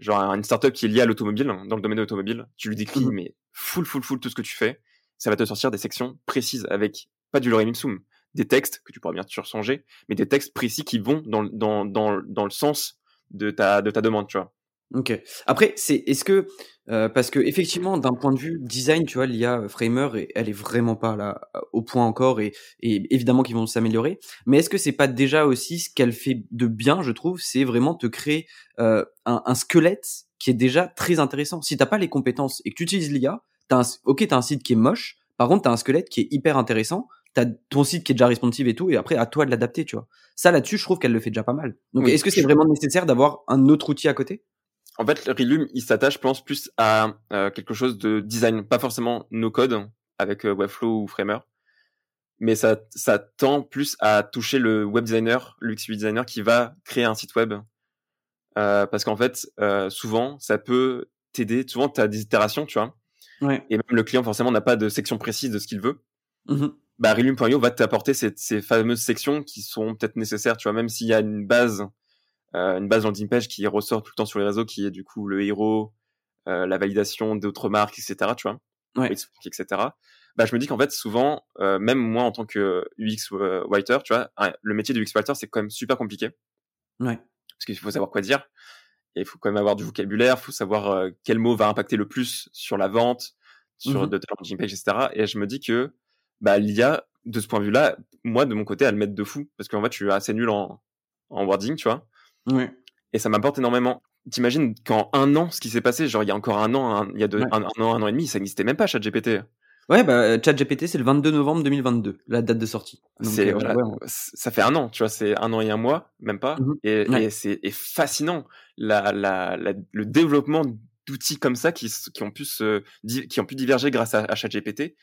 genre une startup qui est liée à l'automobile, dans le domaine de l'automobile, tu lui décris, mmh. mais full, full, full tout ce que tu fais, ça va te sortir des sections précises avec pas du lorem ipsum, des textes que tu pourras bien sûr changer, mais des textes précis qui vont dans, dans, dans, dans le sens de ta, de ta demande, tu vois. Ok. Après, c'est est-ce que euh, parce que effectivement, d'un point de vue design, tu vois, l'IA Framer, elle est vraiment pas là au point encore, et, et évidemment qu'ils vont s'améliorer. Mais est-ce que c'est pas déjà aussi ce qu'elle fait de bien, je trouve, c'est vraiment te créer euh, un, un, squelette qui est déjà très intéressant. Si t'as pas les compétences et que tu utilises l'IA, t'as un, ok, t'as un site qui est moche. Par contre, t'as un squelette qui est hyper intéressant. T'as ton site qui est déjà responsive et tout, et après à toi de l'adapter, tu vois. Ça là-dessus, je trouve qu'elle le fait déjà pas mal. Donc, est-ce que c'est vraiment nécessaire d'avoir un autre outil à côté? En fait, Relume, il s'attache, je pense, plus à euh, quelque chose de design, pas forcément no code avec euh, Webflow ou Framer, mais ça, ça tend plus à toucher le web designer, l'UX designer qui va créer un site web, euh, parce qu'en fait, souvent, ça peut t'aider. Souvent, tu as des itérations, tu vois, ouais. et même le client forcément n'a pas de section précise de ce qu'il veut. Mmh bah, Relume.io va t'apporter ces, ces fameuses sections qui sont peut-être nécessaires, tu vois, même s'il y a une base une base landing page qui ressort tout le temps sur les réseaux, qui est du coup le héros, euh, la validation d'autres marques, etc. Tu vois, Ouais. Etc. Bah, je me dis qu'en fait, souvent, euh, même moi en tant que UX euh, writer, tu vois, un- le métier de UX writer, c'est quand même super compliqué Ouais. parce qu'il faut savoir quoi dire. Et il faut quand même avoir du vocabulaire, il faut savoir euh, quel mot va impacter le plus sur la vente, sur Mhm. de ta landing page, etc. Et je me dis que bah, l'IA, de ce point de vue-là, moi, de mon côté, elle m'aide de fou. Parce qu'en fait, je suis assez nul en, en wording, tu vois. Ouais. Et ça m'apporte énormément. T'imagines qu'en un an, ce qui s'est passé, genre il y a encore un an, un- il y a deux- Ouais. un, un an, un an et demi, ça n'existait même pas, ChatGPT. Ouais, bah, euh, ChatGPT, c'est le 22 novembre 2022, la date de sortie. Donc, euh, voilà, ouais, ça fait un an, tu vois, c'est un an et un mois, même pas. Mhm. Et, Ouais. et c'est fascinant la, la, la- le développement d'outils comme ça qui, ont pu se qui ont pu diverger grâce à, à ChatGPT.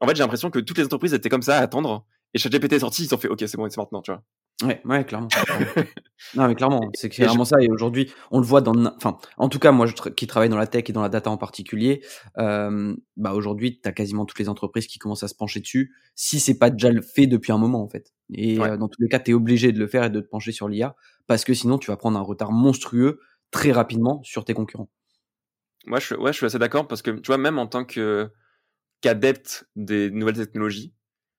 En fait, j'ai l'impression que toutes les entreprises étaient comme ça à attendre. Et ChatGPT est sorti, ils ont fait OK, c'est bon, c'est maintenant, tu vois. Ouais, ouais, clairement. non, mais clairement, c'est clairement ça. Et aujourd'hui, on le voit dans, enfin, en tout cas, moi, je tra- qui travaille dans la tech et dans la data en particulier, euh, bah aujourd'hui, t'as quasiment toutes les entreprises qui commencent à se pencher dessus, si c'est pas déjà le fait depuis un moment, en fait. Et Ouais. euh, dans tous les cas, t'es obligé de le faire et de te pencher sur l'IA, parce que sinon, tu vas prendre un retard monstrueux très rapidement sur tes concurrents. Moi, je, ouais, je suis assez d'accord parce que tu vois, même en tant que qu'adepte des nouvelles technologies,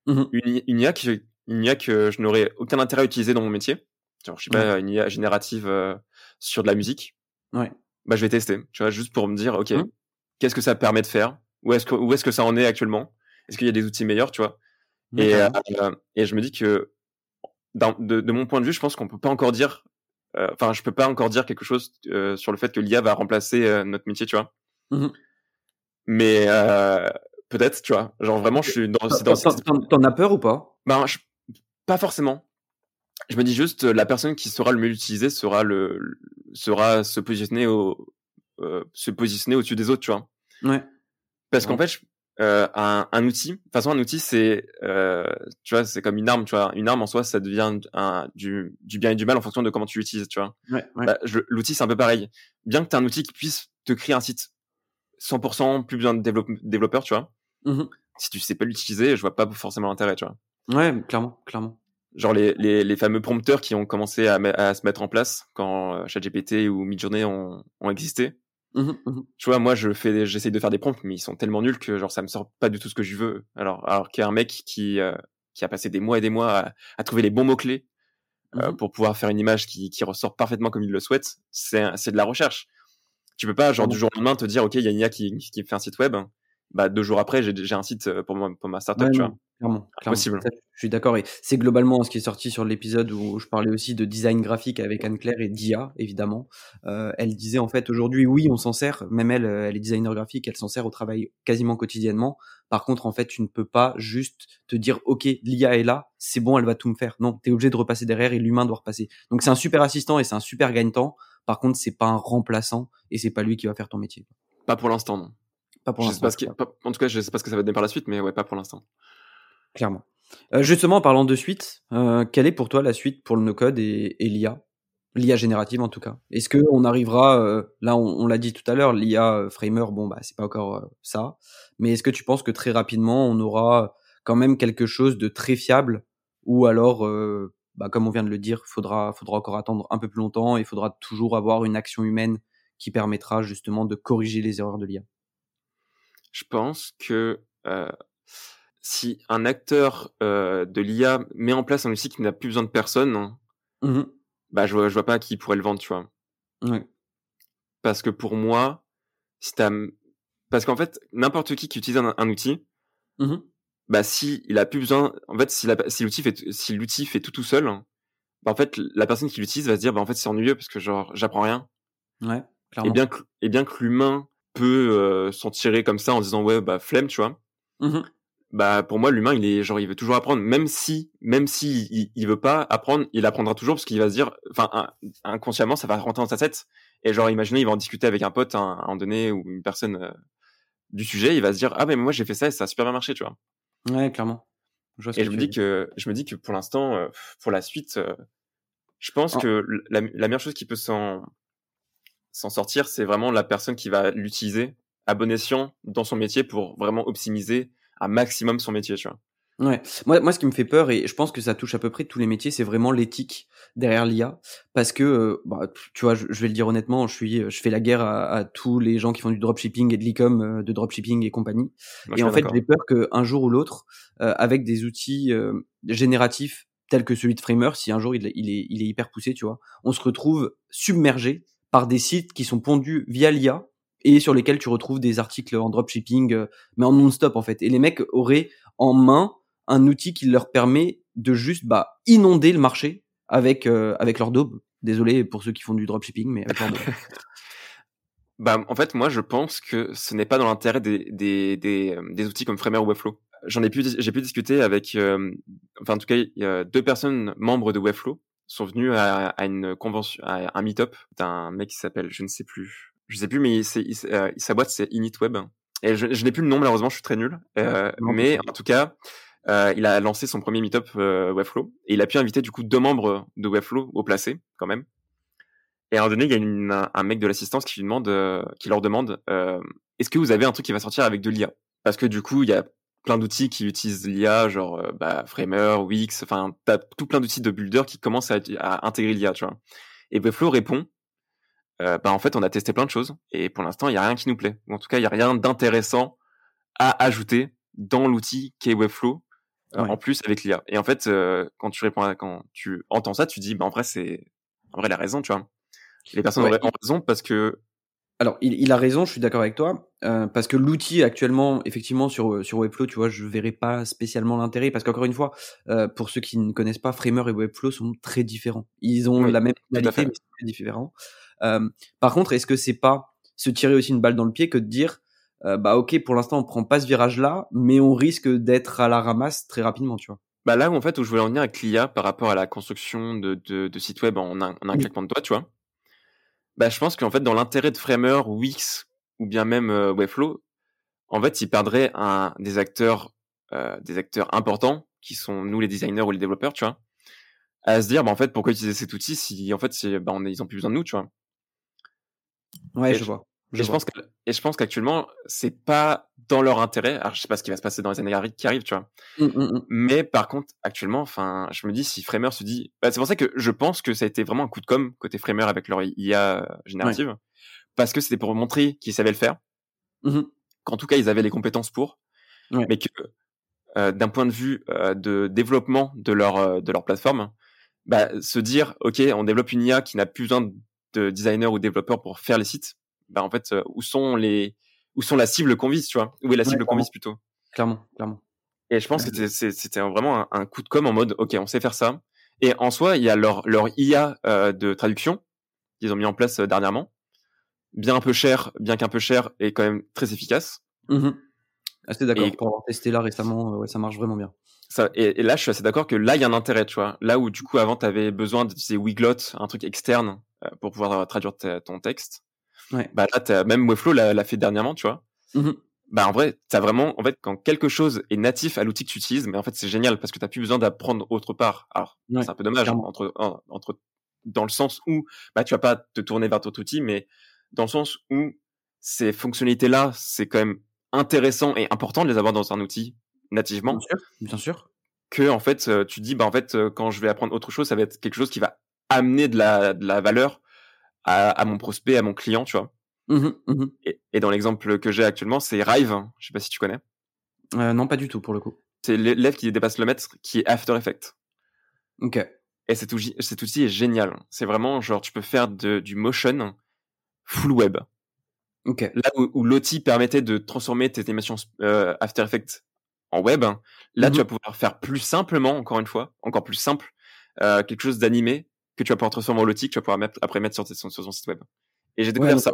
Mhm. une, une IA que, une IA que je n'aurais aucun intérêt à utiliser dans mon métier, genre, je sais pas, une IA générative euh, sur de la musique, Ouais. bah, je vais tester, tu vois, juste pour me dire, ok, Mhm. qu'est-ce que ça permet de faire? Où est-ce que, où est-ce que ça en est actuellement? Est-ce qu'il y a des outils meilleurs, tu vois? Et, Ouais, euh, et je me dis que, de, de mon point de vue, je pense qu'on peut pas encore dire, euh, enfin, je peux pas encore dire quelque chose euh, sur le fait que l'IA va remplacer euh, notre métier, tu vois? Mhm. Mais euh, peut-être, tu vois? Genre vraiment, je suis dans, T'en- as peur ou pas? Ben, je- pas forcément. Je me dis juste, euh, la personne qui saura le mieux l'utiliser sera le, sera se positionner au, euh, se positionner au-dessus des autres, tu vois. Ouais. Parce qu'en Ouais. fait, je- euh, un, un outil, de toute façon, un outil, c'est, euh, tu vois, c'est comme une arme, tu vois. Une arme en soi, ça devient un, du, du bien et du mal en fonction de comment tu l'utilises, tu vois. Ouais. ouais. Bah, l'outil, c'est un peu pareil. Bien que tu un outil qui puisse te créer un site 100%, plus besoin de développe- développeurs, tu vois. Mhm. Si tu sais pas l'utiliser, je vois pas forcément l'intérêt, tu vois. Ouais, clairement, clairement. Genre les, les, les fameux prompteurs qui ont commencé à, à se mettre en place quand euh, ChatGPT ou Midjourney ont, ont existé. Mhm, mhm. Tu vois, moi, je fais, j'essaye de faire des prompts, mais ils sont tellement nuls que genre ça me sort pas du tout ce que je veux. Alors, alors qu'il y a un mec qui, euh, qui a passé des mois et des mois à, à trouver les bons mots clés euh, Mhm. pour pouvoir faire une image qui, qui ressort parfaitement comme il le souhaite. C'est, c'est de la recherche. Tu peux pas, genre, du jour au lendemain, te dire, OK, il y a une IA qui, qui me fait un site web. Bah, deux jours après, j'ai, un site euh, pour, moi, pour ma startup, Ouais, tu non, vois. Clairement, clairement. Impossible. Ça, Je suis d'accord. Et c'est globalement ce qui est sorti sur l'épisode où je parlais aussi de design graphique avec Anne-Claire et d'IA, évidemment. Euh, elle disait en fait aujourd'hui, oui, on s'en sert. Même elle, euh, elle est designer graphique, elle s'en sert au travail quasiment quotidiennement. Par contre, en fait, tu ne peux pas juste te dire, OK, l'IA est là, c'est bon, elle va tout me faire. Non, tu es obligé de repasser derrière et l'humain doit repasser. Donc c'est un super assistant et c'est un super gagne-temps. Par contre, c'est pas un remplaçant et c'est pas lui qui va faire ton métier. Pas pour l'instant, non. Pas pour l'instant. en tout cas, je sais pas ce que ça va donner par la suite, mais ouais, pas pour l'instant. Clairement. Euh, justement, en parlant de suite, euh, quelle est pour toi la suite pour le no-code et, et l'IA L'IA générative en tout cas. Est-ce que on arrivera, euh, là on, on l'a dit tout à l'heure, l'IA euh, Framer, bon bah c'est pas encore euh, ça, mais est-ce que tu penses que très rapidement on aura quand même quelque chose de très fiable? Ou alors, euh, bah, comme on vient de le dire, faudra, faudra encore attendre un peu plus longtemps et il faudra toujours avoir une action humaine qui permettra justement de corriger les erreurs de l'IA Je pense que euh, si un acteur euh, de l'IA met en place un outil qui n'a plus besoin de personne, hein, Mhm. bah je vois, je vois pas qui pourrait le vendre, tu vois. Ouais. Parce que pour moi, si t'as, parce qu'en fait, n'importe qui qui utilise un, un outil, Mhm. bah si il a plus besoin, en fait, si, l'outil fait, si l'outil fait tout tout seul, bah en fait, la personne qui l'utilise va se dire, bah en fait, c'est ennuyeux parce que genre, j'apprends rien. Ouais, Et clairement. bien que, et bien que l'humain peut euh, s'en tirer comme ça en disant ouais bah flemme, tu vois. Mhm. bah pour moi l'humain il est genre il veut toujours apprendre même si même si il, il veut pas apprendre il apprendra toujours parce qu'il va se dire enfin inconsciemment ça va rentrer dans sa tête et genre imaginez il va en discuter avec un pote à un, moment donné ou une personne euh, du sujet il va se dire ah mais moi j'ai fait ça et ça a super bien marché tu vois Ouais, clairement. Je vois ce et que je me dis que je me dis que pour l'instant euh, pour la suite euh, je pense que la, la meilleure chose qui peut s'en s'en sortir c'est vraiment la personne qui va l'utiliser à bon escient dans son métier pour vraiment optimiser un maximum son métier tu vois Ouais. Moi, moi, ce qui me fait peur, et je pense que ça touche à peu près tous les métiers, c'est vraiment l'éthique derrière l'IA. Parce que, euh, bah, tu vois, je, vais le dire honnêtement, je suis, je fais la guerre à, tous les gens qui font du dropshipping et de l'e-com, euh, de dropshipping et compagnie. et en fait, j'ai peur qu'un jour ou l'autre, euh, avec des outils génératifs tels que celui de Framer, si un jour il, il, est, il est hyper poussé, tu vois, on se retrouve submergé par des sites qui sont pondus via l'IA et sur lesquels tu retrouves des articles en dropshipping, mais en non-stop en fait. Et les mecs auraient en main un outil qui leur permet de juste bah, inonder le marché avec, euh, avec leur daube. Désolé pour ceux qui font du dropshipping, mais avec leur bah, en fait, moi, je pense que ce n'est pas dans l'intérêt des, des, des, euh, des, outils comme Framer ou Webflow. J'en ai pu, j'ai pu discuter avec, euh, enfin, en tout cas, il y a deux personnes membres de Webflow sont venus à, à une convention, à un meet-up d'un mec qui s'appelle, je ne sais plus, je sais plus, mais c'est, sa boîte c'est Initweb. Et je, je n'ai plus le nom malheureusement, je suis très nul. Euh, mais en tout cas, euh, il a lancé son premier meetup euh, Webflow et il a pu inviter du coup deux membres de Webflow au placé quand même. Et à un moment donné, il y a une, un mec de l'assistance qui lui demande, euh, qui leur demande, euh, est-ce que vous avez un truc qui va sortir avec de l'IA Parce que du coup, il y a plein d'outils qui utilisent l'IA, genre euh, bah, Framer, Wix, enfin, t'as tout plein d'outils de builder qui commencent à, à intégrer l'IA, tu vois. Et Webflow répond, bah en fait, on a testé plein de choses et pour l'instant, il y a rien qui nous plaît. Ou en tout cas, il y a rien d'intéressant à ajouter dans l'outil qui est Webflow euh, en plus avec l'IA. Et en fait, euh, quand tu réponds, quand tu entends ça, tu dis, bah en vrai c'est, en vrai, il a raison, tu vois. Les personnes ont raison parce que. Alors, il, il a raison, je suis d'accord avec toi, euh, parce que l'outil actuellement, effectivement, sur sur Webflow, tu vois, je verrais pas spécialement l'intérêt, parce qu'encore une fois, euh, pour ceux qui ne connaissent pas, Framer et Webflow sont très différents. Ils ont la même finalité, mais c'est très différent. Euh, par contre, est-ce que c'est pas se tirer aussi une balle dans le pied que de dire euh, bah ok, pour l'instant on prend pas ce virage-là, mais on risque d'être à la ramasse très rapidement, tu vois? Bah là où en fait où je voulais en venir avec l'IA par rapport à la construction de, de, de sites web en un, en un claquement de doigts, tu vois. Bah je pense qu'en fait dans l'intérêt de Framer, Wix ou bien même euh, Webflow, en fait ils perdraient un des acteurs euh, des acteurs importants qui sont nous les designers ou les développeurs, tu vois, à se dire bah en fait pourquoi utiliser cet outil si en fait bah on, ils ont plus besoin de nous, tu vois? Ouais, je vois. Je et, je pense que, et je pense qu'actuellement, c'est pas dans leur intérêt. Alors, je sais pas ce qui va se passer dans les années qui arrivent, tu vois. Mmh, mmh, mmh. Mais par contre, actuellement, enfin, je me dis si Framer se dit, bah, c'est pour ça que je pense que ça a été vraiment un coup de com côté Framer avec leur IA générative, parce que c'était pour montrer qu'ils savaient le faire, qu'en tout cas ils avaient les compétences pour, mais que euh, d'un point de vue euh, de développement de leur euh, de leur plateforme, bah, se dire, ok, on développe une IA qui n'a plus besoin de designers ou développeurs pour faire les sites bah en fait euh, où sont les où sont la cible qu'on vise, tu vois? Où est la cible qu'on vise plutôt? Clairement, clairement. Et je pense que c'était vraiment un, coup de com en mode OK, on sait faire ça. Et en soi, il y a leur leur IA euh, de traduction qu'ils ont mis en place euh, dernièrement, bien un peu cher, bien qu'un peu cher et quand même très efficace. Mmh assez d'accord. Pour avoir testé là récemment, ouais, ça marche vraiment bien. Ça, et, là, je suis assez d'accord que là, il y a un intérêt, tu vois. Là où du coup, avant, tu avais besoin d'utiliser Wiglot, un truc externe, pour pouvoir traduire ton texte. Ouais. Bah là, même Webflow l'a fait dernièrement, tu vois. Mmh bah en vrai, t'as vraiment, en fait, quand quelque chose est natif à l'outil que tu utilises, mais en fait c'est génial parce que t'as plus besoin d'apprendre autre part. Alors c'est un peu dommage entre, entre dans le sens où bah tu vas pas te tourner vers d'autres outil, mais dans le sens où ces fonctionnalités là, c'est quand même intéressant et important de les avoir dans un outil nativement. Bien sûr. Bien sûr. Que en fait, euh, tu dis bah en fait, euh, quand je vais apprendre autre chose, ça va être quelque chose qui va amener de la, de la valeur à, à mon prospect, à mon client, tu vois. Mmh mmh et, et, dans l'exemple que j'ai actuellement, c'est Rive. Je sais pas si tu connais. Euh, non, pas du tout pour le coup. C'est l'élève qui dépasse le mètre, qui est After Effects. Ok. Et cet outil, cet outil est génial. C'est vraiment genre tu peux faire de, du motion full web. Ok. Là où, où l'outil permettait de transformer tes animations euh, After Effects en web, là mmh tu vas pouvoir faire plus simplement, encore une fois, encore plus simple, euh, quelque chose d'animé que tu vas pouvoir transformer en outil que tu vas pouvoir mettre, après mettre sur, sur, ton site web. Et j'ai découvert ça.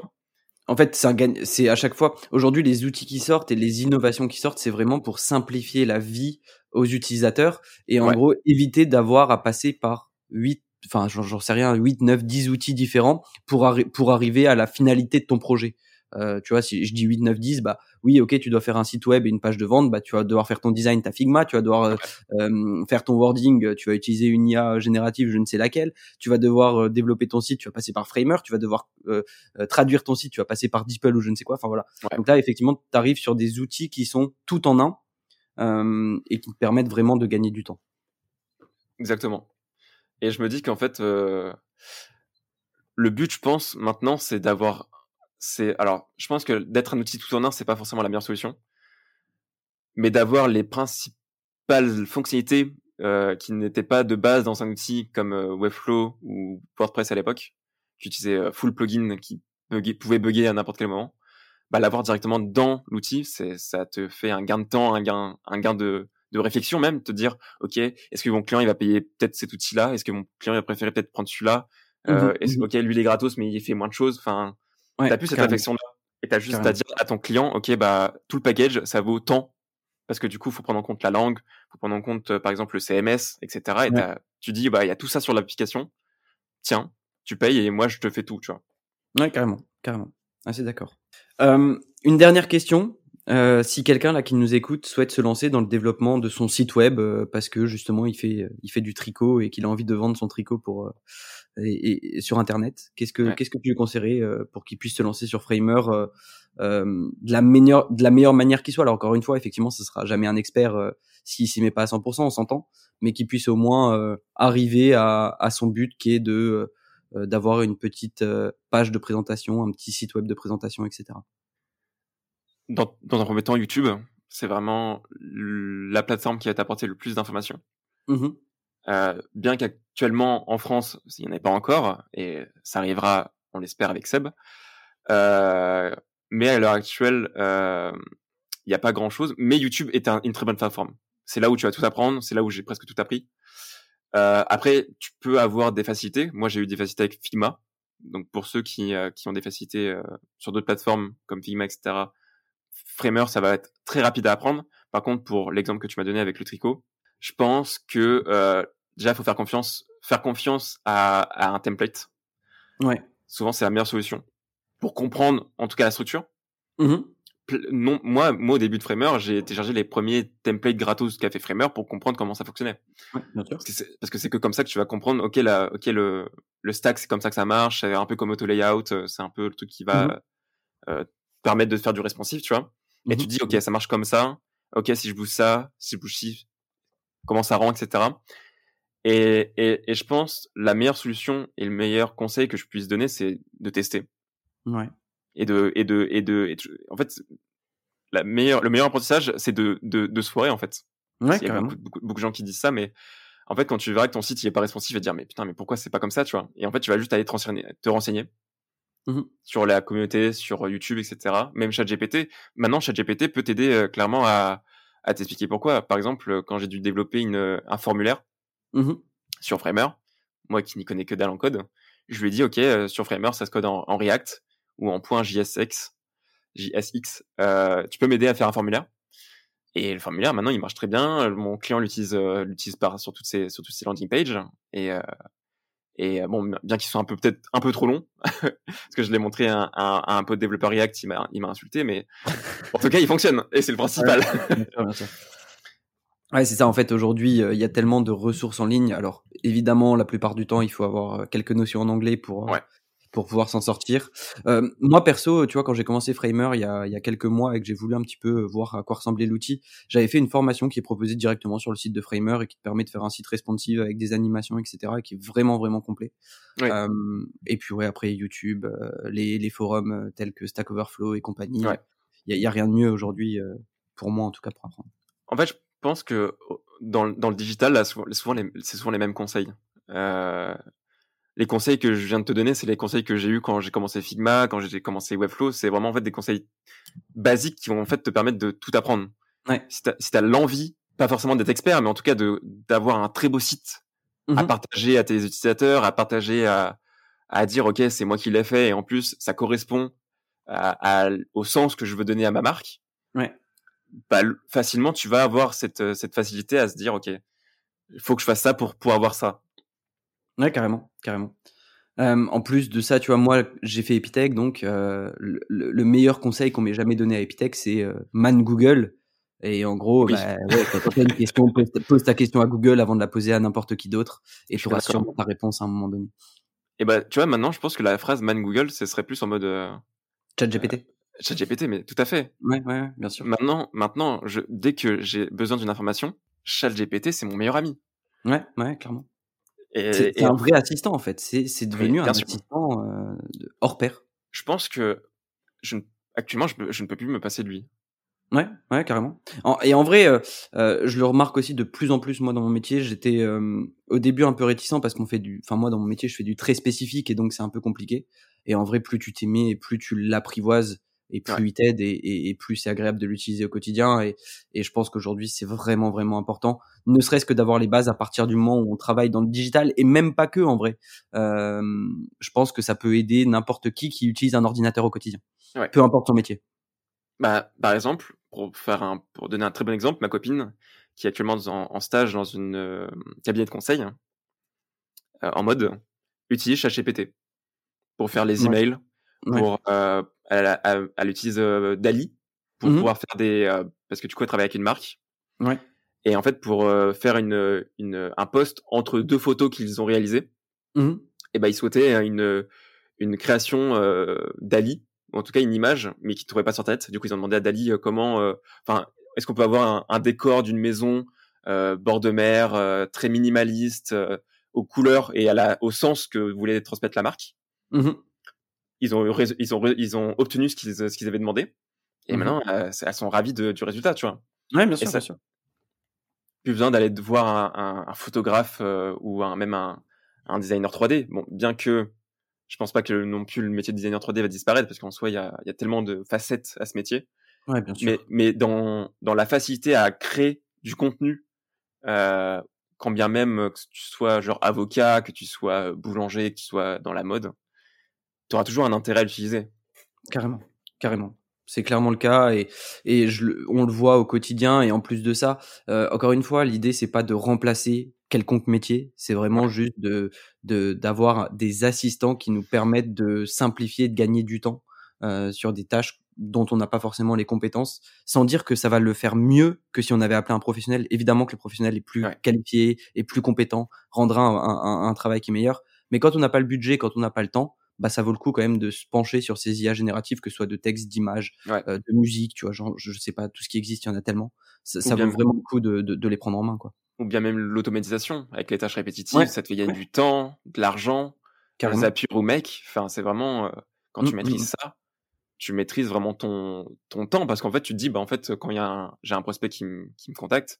En fait, c'est un c'est à chaque fois. Aujourd'hui, les outils qui sortent et les innovations qui sortent, c'est vraiment pour simplifier la vie aux utilisateurs et en gros éviter d'avoir à passer par 8 enfin j'en sais rien 8 9 10 outils différents pour pour arriver à la finalité de ton projet. Euh, tu vois, si je dis 8, 9, 10, bah oui, ok, tu dois faire un site web et une page de vente, bah tu vas devoir faire ton design, ta Figma, tu vas devoir euh, euh, faire ton wording, tu vas utiliser une IA générative, je ne sais laquelle, tu vas devoir développer ton site, tu vas passer par Framer, tu vas devoir traduire ton site, tu vas passer par DeepL ou je ne sais quoi, enfin voilà. Donc là, effectivement, tu arrives sur des outils qui sont tout en un. euh, et qui te permettent vraiment de gagner du temps. Exactement. Et je me dis qu'en fait, euh, le but, je pense, maintenant, c'est d'avoir. C'est alors, je pense que d'être un outil tout en un, c'est pas forcément la meilleure solution, mais d'avoir les principales fonctionnalités euh, qui n'étaient pas de base dans un outil comme euh, Webflow ou WordPress à l'époque, qui utilisait euh, full plugin qui buguait, pouvait bugger à n'importe quel moment. Bah, l'avoir directement dans l'outil, c'est ça te fait un gain de temps, un gain, un gain de de réflexion même, te dire, ok, est-ce que mon client il va payer peut-être cet outil-là, est-ce que mon client il va préférer peut-être prendre celui-là, euh, mmh est-ce, mmh ok, lui il est gratos mais il fait moins de choses, enfin, ouais, t'as plus cette réflexion-là et t'as juste à dire à ton client, ok, bah tout le package ça vaut tant parce que du coup faut prendre en compte la langue, faut prendre en compte par exemple le CMS, etc. Et tu dis bah il y a tout ça sur l'application, tiens, tu payes et moi je te fais tout, tu vois. Ouais, carrément, carrément. Assez d'accord. Euh, une dernière question. Euh, si quelqu'un là qui nous écoute souhaite se lancer dans le développement de son site web euh, parce que justement il fait il fait du tricot et qu'il a envie de vendre son tricot pour euh, et, et, sur internet, qu'est-ce que qu'est-ce que tu lui conseillerais pour qu'il puisse se lancer sur Framer de la meilleure de la meilleure manière qui soit? Alors encore une fois, effectivement, ce sera jamais un expert s'il s'y met pas à 100%, on s'entend, mais qu'il puisse au moins arriver à, à son but qui est de d'avoir une petite page de présentation, un petit site web de présentation, etc dans, dans un premier temps, YouTube, c'est vraiment la plateforme qui va t'apporter le plus d'informations. Mmh euh, bien qu'actuellement en France, il n'y en ait pas encore, et ça arrivera, on l'espère, avec Seb. Euh, mais à l'heure actuelle, euh, il n'y a pas grand-chose. Mais YouTube est un, une très bonne plateforme. C'est là où tu vas tout apprendre, c'est là où j'ai presque tout appris. Euh, après, tu peux avoir des facilités. Moi, j'ai eu des facilités avec Figma. Donc, pour ceux qui, qui ont des facilités sur d'autres plateformes comme Figma, etc., Framer, ça va être très rapide à apprendre. Par contre, pour l'exemple que tu m'as donné avec le tricot, je pense que euh, déjà, il faut faire confiance, faire confiance à, à, un template. Ouais. Souvent, c'est la meilleure solution pour comprendre, en tout cas, la structure. Mmh non, moi, moi, au début de Framer, j'ai téléchargé les premiers templates gratos qu'a fait Framer pour comprendre comment ça fonctionnait. Ouais, bien sûr. Parce que c'est que comme ça que tu vas comprendre, ok, la, ok, le, le stack, c'est comme ça que ça marche, c'est un peu comme auto layout, euh, c'est un peu le truc qui va mmh euh, permettre de faire du responsive, tu vois. Et tu mmh dis, OK, ça marche comme ça. OK, si je bouge ça, si je bouge ci, comment ça rend, etc. Et, et, et, je pense la meilleure solution et le meilleur conseil que je puisse donner, c'est de tester. Ouais. Et de, et de, et de, en fait, la meilleure, le meilleur apprentissage, c'est de, de, de se foirer, en fait. Ouais, Il y a beaucoup, beaucoup, beaucoup, de gens qui disent ça, mais en fait, quand tu verras que ton site, il est pas responsive, tu vas te dire, mais putain, mais pourquoi c'est pas comme ça, tu vois? Et en fait, tu vas juste aller te renseigner, te renseigner Mmh sur la communauté, sur YouTube, etc. Même ChatGPT. Maintenant, ChatGPT peut t'aider euh, clairement à, à t'expliquer pourquoi. Par exemple, quand j'ai dû développer une, un formulaire mmh sur Framer, moi qui n'y connais que dalle en code, je lui ai dit, OK, euh, sur Framer, ça se code en, en React ou en .jsx, JSX. Euh, tu peux m'aider à faire un formulaire? Et le formulaire, maintenant, il marche très bien. Mon client l'utilise, euh, l'utilise sur toutes ses, sur toutes ses landing pages. Et, et bon, bien qu'ils soient un peu peut-être un peu trop longs, parce que je l'ai montré à, à, à, un peu de développeur React, il m'a insulté, mais en tout cas, il fonctionne et c'est le principal. Ouais, c'est ça. En fait, aujourd'hui, euh, il y a tellement de ressources en ligne. Alors, évidemment, la plupart du temps, il faut avoir euh, quelques notions en anglais pour ouais pour pouvoir s'en sortir. Euh, moi perso, tu vois, quand j'ai commencé Framer il y a, il y a quelques mois et que j'ai voulu un petit peu voir à quoi ressemblait l'outil, j'avais fait une formation qui est proposée directement sur le site de Framer et qui te permet de faire un site responsive avec des animations, etc., et qui est vraiment vraiment complet. Oui. Euh, et puis ouais, après YouTube, euh, les, les forums euh, tels que Stack Overflow et compagnie, il ouais. y, a, a, rien de mieux aujourd'hui euh, pour moi en tout cas pour apprendre. En fait, pense que dans, dans le digital, là, souvent, c'est souvent les mêmes conseils. Euh, les conseils que je viens de te donner, c'est les conseils que j'ai eu quand j'ai commencé Figma, quand j'ai commencé Webflow. C'est vraiment en fait des conseils basiques qui vont en fait te permettre de tout apprendre. Ouais. Si t'as si as, l'envie, pas forcément d'être expert, mais en tout cas de d'avoir un très beau site mmh à partager à tes utilisateurs, à partager à à dire ok c'est moi qui l'ai fait et en plus ça correspond à, à, au sens que je veux donner à ma marque. Ouais. Bah, facilement tu vas avoir cette cette facilité à se dire ok il faut que je fasse ça pour pour avoir ça. Ouais, carrément, carrément. Euh, en plus de ça, tu vois, moi, j'ai fait Epitech, donc euh, le, le, meilleur conseil qu'on m'ait jamais donné à Epitech, c'est euh, man Google. Et en gros, oui. bah, ouais, quand tu as une question, pose, pose, ta question à Google avant de la poser à n'importe qui d'autre, et tu auras sûrement ta réponse à un moment donné. Et bah, tu vois, maintenant, je pense que la phrase man Google, ce serait plus en mode. Chat GPT. ChatGPT, mais tout à fait. Ouais, ouais, bien sûr. Maintenant, maintenant, je, dès que j'ai besoin d'une information, ChatGPT, c'est mon meilleur ami. Ouais, ouais, clairement. Et, C'est un vrai assistant en fait. C'est c'est devenu un sûr. assistant euh, hors pair. je pense que je, actuellement, je, ne peux plus me passer de lui. Ouais, ouais, carrément. En- et en vrai, euh, euh, je le remarque aussi de plus en plus moi dans mon métier. J'étais euh, au début un peu réticent parce qu'on fait du, enfin moi dans mon métier je fais du très spécifique et donc c'est un peu compliqué. Et en vrai, plus tu et plus tu l'apprivoises et plus Ouais. il t'aide et, et, et plus c'est agréable de l'utiliser au quotidien. Et, et je pense qu'aujourd'hui c'est vraiment vraiment important, ne serait-ce que d'avoir les bases à partir du moment où on travaille dans le digital et même pas que en vrai. Euh, je pense que ça peut aider n'importe qui qui utilise un ordinateur au quotidien, Ouais. peu importe ton métier. Bah, par exemple, pour faire un, pour donner un très bon exemple, ma copine, qui est actuellement en, en stage dans une euh, cabinet de conseil, euh, en mode, utilise ChatGPT pour faire les emails, Ouais. pour, euh, elle, elle- elle utilise euh, Dali pour Mhm. pouvoir faire des, euh, parce que du coup, elle travaille avec une marque. Ouais. Et en fait, pour euh, faire une, une, un post entre deux photos qu'ils ont réalisées, Mhm. et ben ils souhaitaient une, une création euh, Dali, en tout cas une image, mais qu'ils ne trouvaient pas sur tête. Du coup, ils ont demandé à Dali euh, comment, euh, enfin, est-ce qu'on peut avoir un, un décor d'une maison euh, bord de mer, euh, très minimaliste, euh, aux couleurs et à la, au sens que voulait transmettre la marque? Mhm. Ils ont, ils ont, ils ont obtenu ce qu'ils, ce qu'ils avaient demandé. Et Mhm. maintenant, euh, elles sont ravies de- du résultat, tu vois. Ouais, bien sûr, ça- bien sûr. plus besoin d'aller voir un, un, un photographe euh, ou un, même un, un designer 3D. Bon, bien que je pense pas que non plus le métier de designer 3D va disparaître parce qu'en soi il y a, il y a tellement de facettes à ce métier. Ouais, bien sûr. Mais, mais dans, dans la facilité à créer du contenu, euh, quand bien même que tu sois genre avocat, que tu sois boulanger, que tu sois dans la mode, tu auras toujours un intérêt à l'utiliser. Carrément, carrément. C'est clairement le cas et, et je, on le voit au quotidien et en plus de ça, euh, encore une fois, l'idée c'est pas de remplacer quelconque métier, c'est vraiment juste de de d'avoir des assistants qui nous permettent de simplifier, de gagner du temps euh, sur des tâches dont on n'a pas forcément les compétences, sans dire que ça va le faire mieux que si on avait appelé un professionnel. Évidemment que le professionnel est plus Ouais. qualifié et plus compétent, rendra un- un- un travail qui est meilleur. Mais quand on n'a pas le budget, quand on n'a pas le temps, bah ça vaut le coup quand même de se pencher sur ces IA génératives, que ce soit de texte, d'images, Ouais. euh, de musique, tu vois, genre, je, sais pas, tout ce qui existe, il y en a tellement. Ça, vaut vraiment le coup de, de, de les prendre en main, quoi. Ou bien même l'automatisation avec les tâches répétitives, Ouais. ça te fait gagner Ouais. du temps, de l'argent, Carrément. Zapier ou Make. Enfin, c'est vraiment euh, quand tu Mm, maîtrises ça, tu maîtrises vraiment ton ton temps parce qu'en fait, tu te dis bah en fait quand il y a un, j'ai un prospect qui me qui me contacte,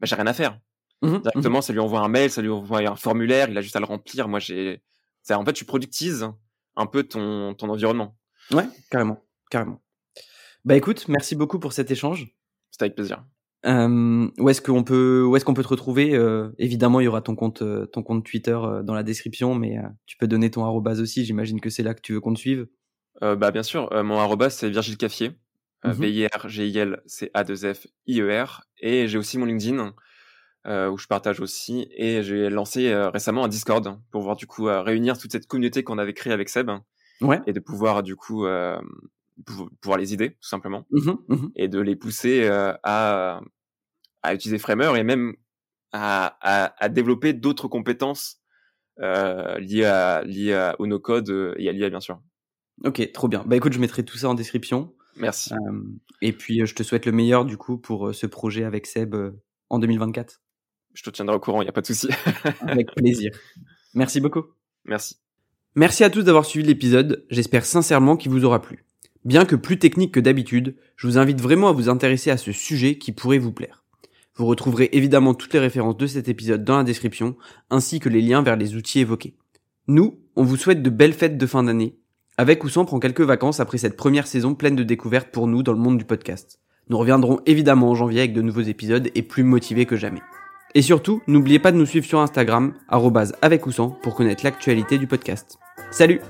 bah j'ai rien à faire. Mhm, mhm. Directement, ça lui envoie un mail, ça lui envoie un formulaire, il a juste à le remplir. Moi, j'ai en fait, tu productises un peu ton ton environnement. Ouais, carrément, carrément. Bah écoute, merci beaucoup pour cet échange. C'était avec plaisir. Euh, où est-ce qu'on peut, où est-ce qu'on peut te retrouver? Euh, Évidemment, il y aura ton compte, euh, ton compte Twitter dans la description, mais tu peux donner ton arrobase aussi. J'imagine que c'est là que tu veux qu'on te suive. Euh, bah bien sûr, mon arroba c'est Virgile Caffier, euh, Mhm. V I R G I L C A 2 F I E R et j'ai aussi mon LinkedIn euh, où je partage aussi et j'ai lancé euh, récemment un Discord pour voir du coup euh, réunir toute cette communauté qu'on avait créée avec Seb Ouais. et de pouvoir du coup pou- pouvoir les aider tout simplement Mhm, mhm. et de les pousser à à utiliser Framer et même à à, à développer d'autres compétences liées à liées à, au no code euh, et à l'IA bien sûr. Ok, trop bien. Bah écoute, je mettrai tout ça en description. Merci. Et puis, je te souhaite le meilleur du coup pour ce projet avec Seb en 2024. Je te tiendrai au courant, il y a pas de souci. Avec plaisir. Merci beaucoup. Merci. Merci à tous d'avoir suivi l'épisode, j'espère sincèrement qu'il vous aura plu. Bien que plus technique que d'habitude, je vous invite vraiment à vous intéresser à ce sujet qui pourrait vous plaire. Vous retrouverez évidemment toutes les références de cet épisode dans la description, ainsi que les liens vers les outils évoqués. Nous, on vous souhaite de belles fêtes de fin d'année. Avec ou sans, prend quelques vacances après cette première saison pleine de découvertes pour nous dans le monde du podcast. Nous reviendrons évidemment en janvier avec de nouveaux épisodes et plus motivés que jamais. Et surtout, n'oubliez pas de nous suivre sur Instagram, arrobase avec ou sans, pour connaître l'actualité du podcast. Salut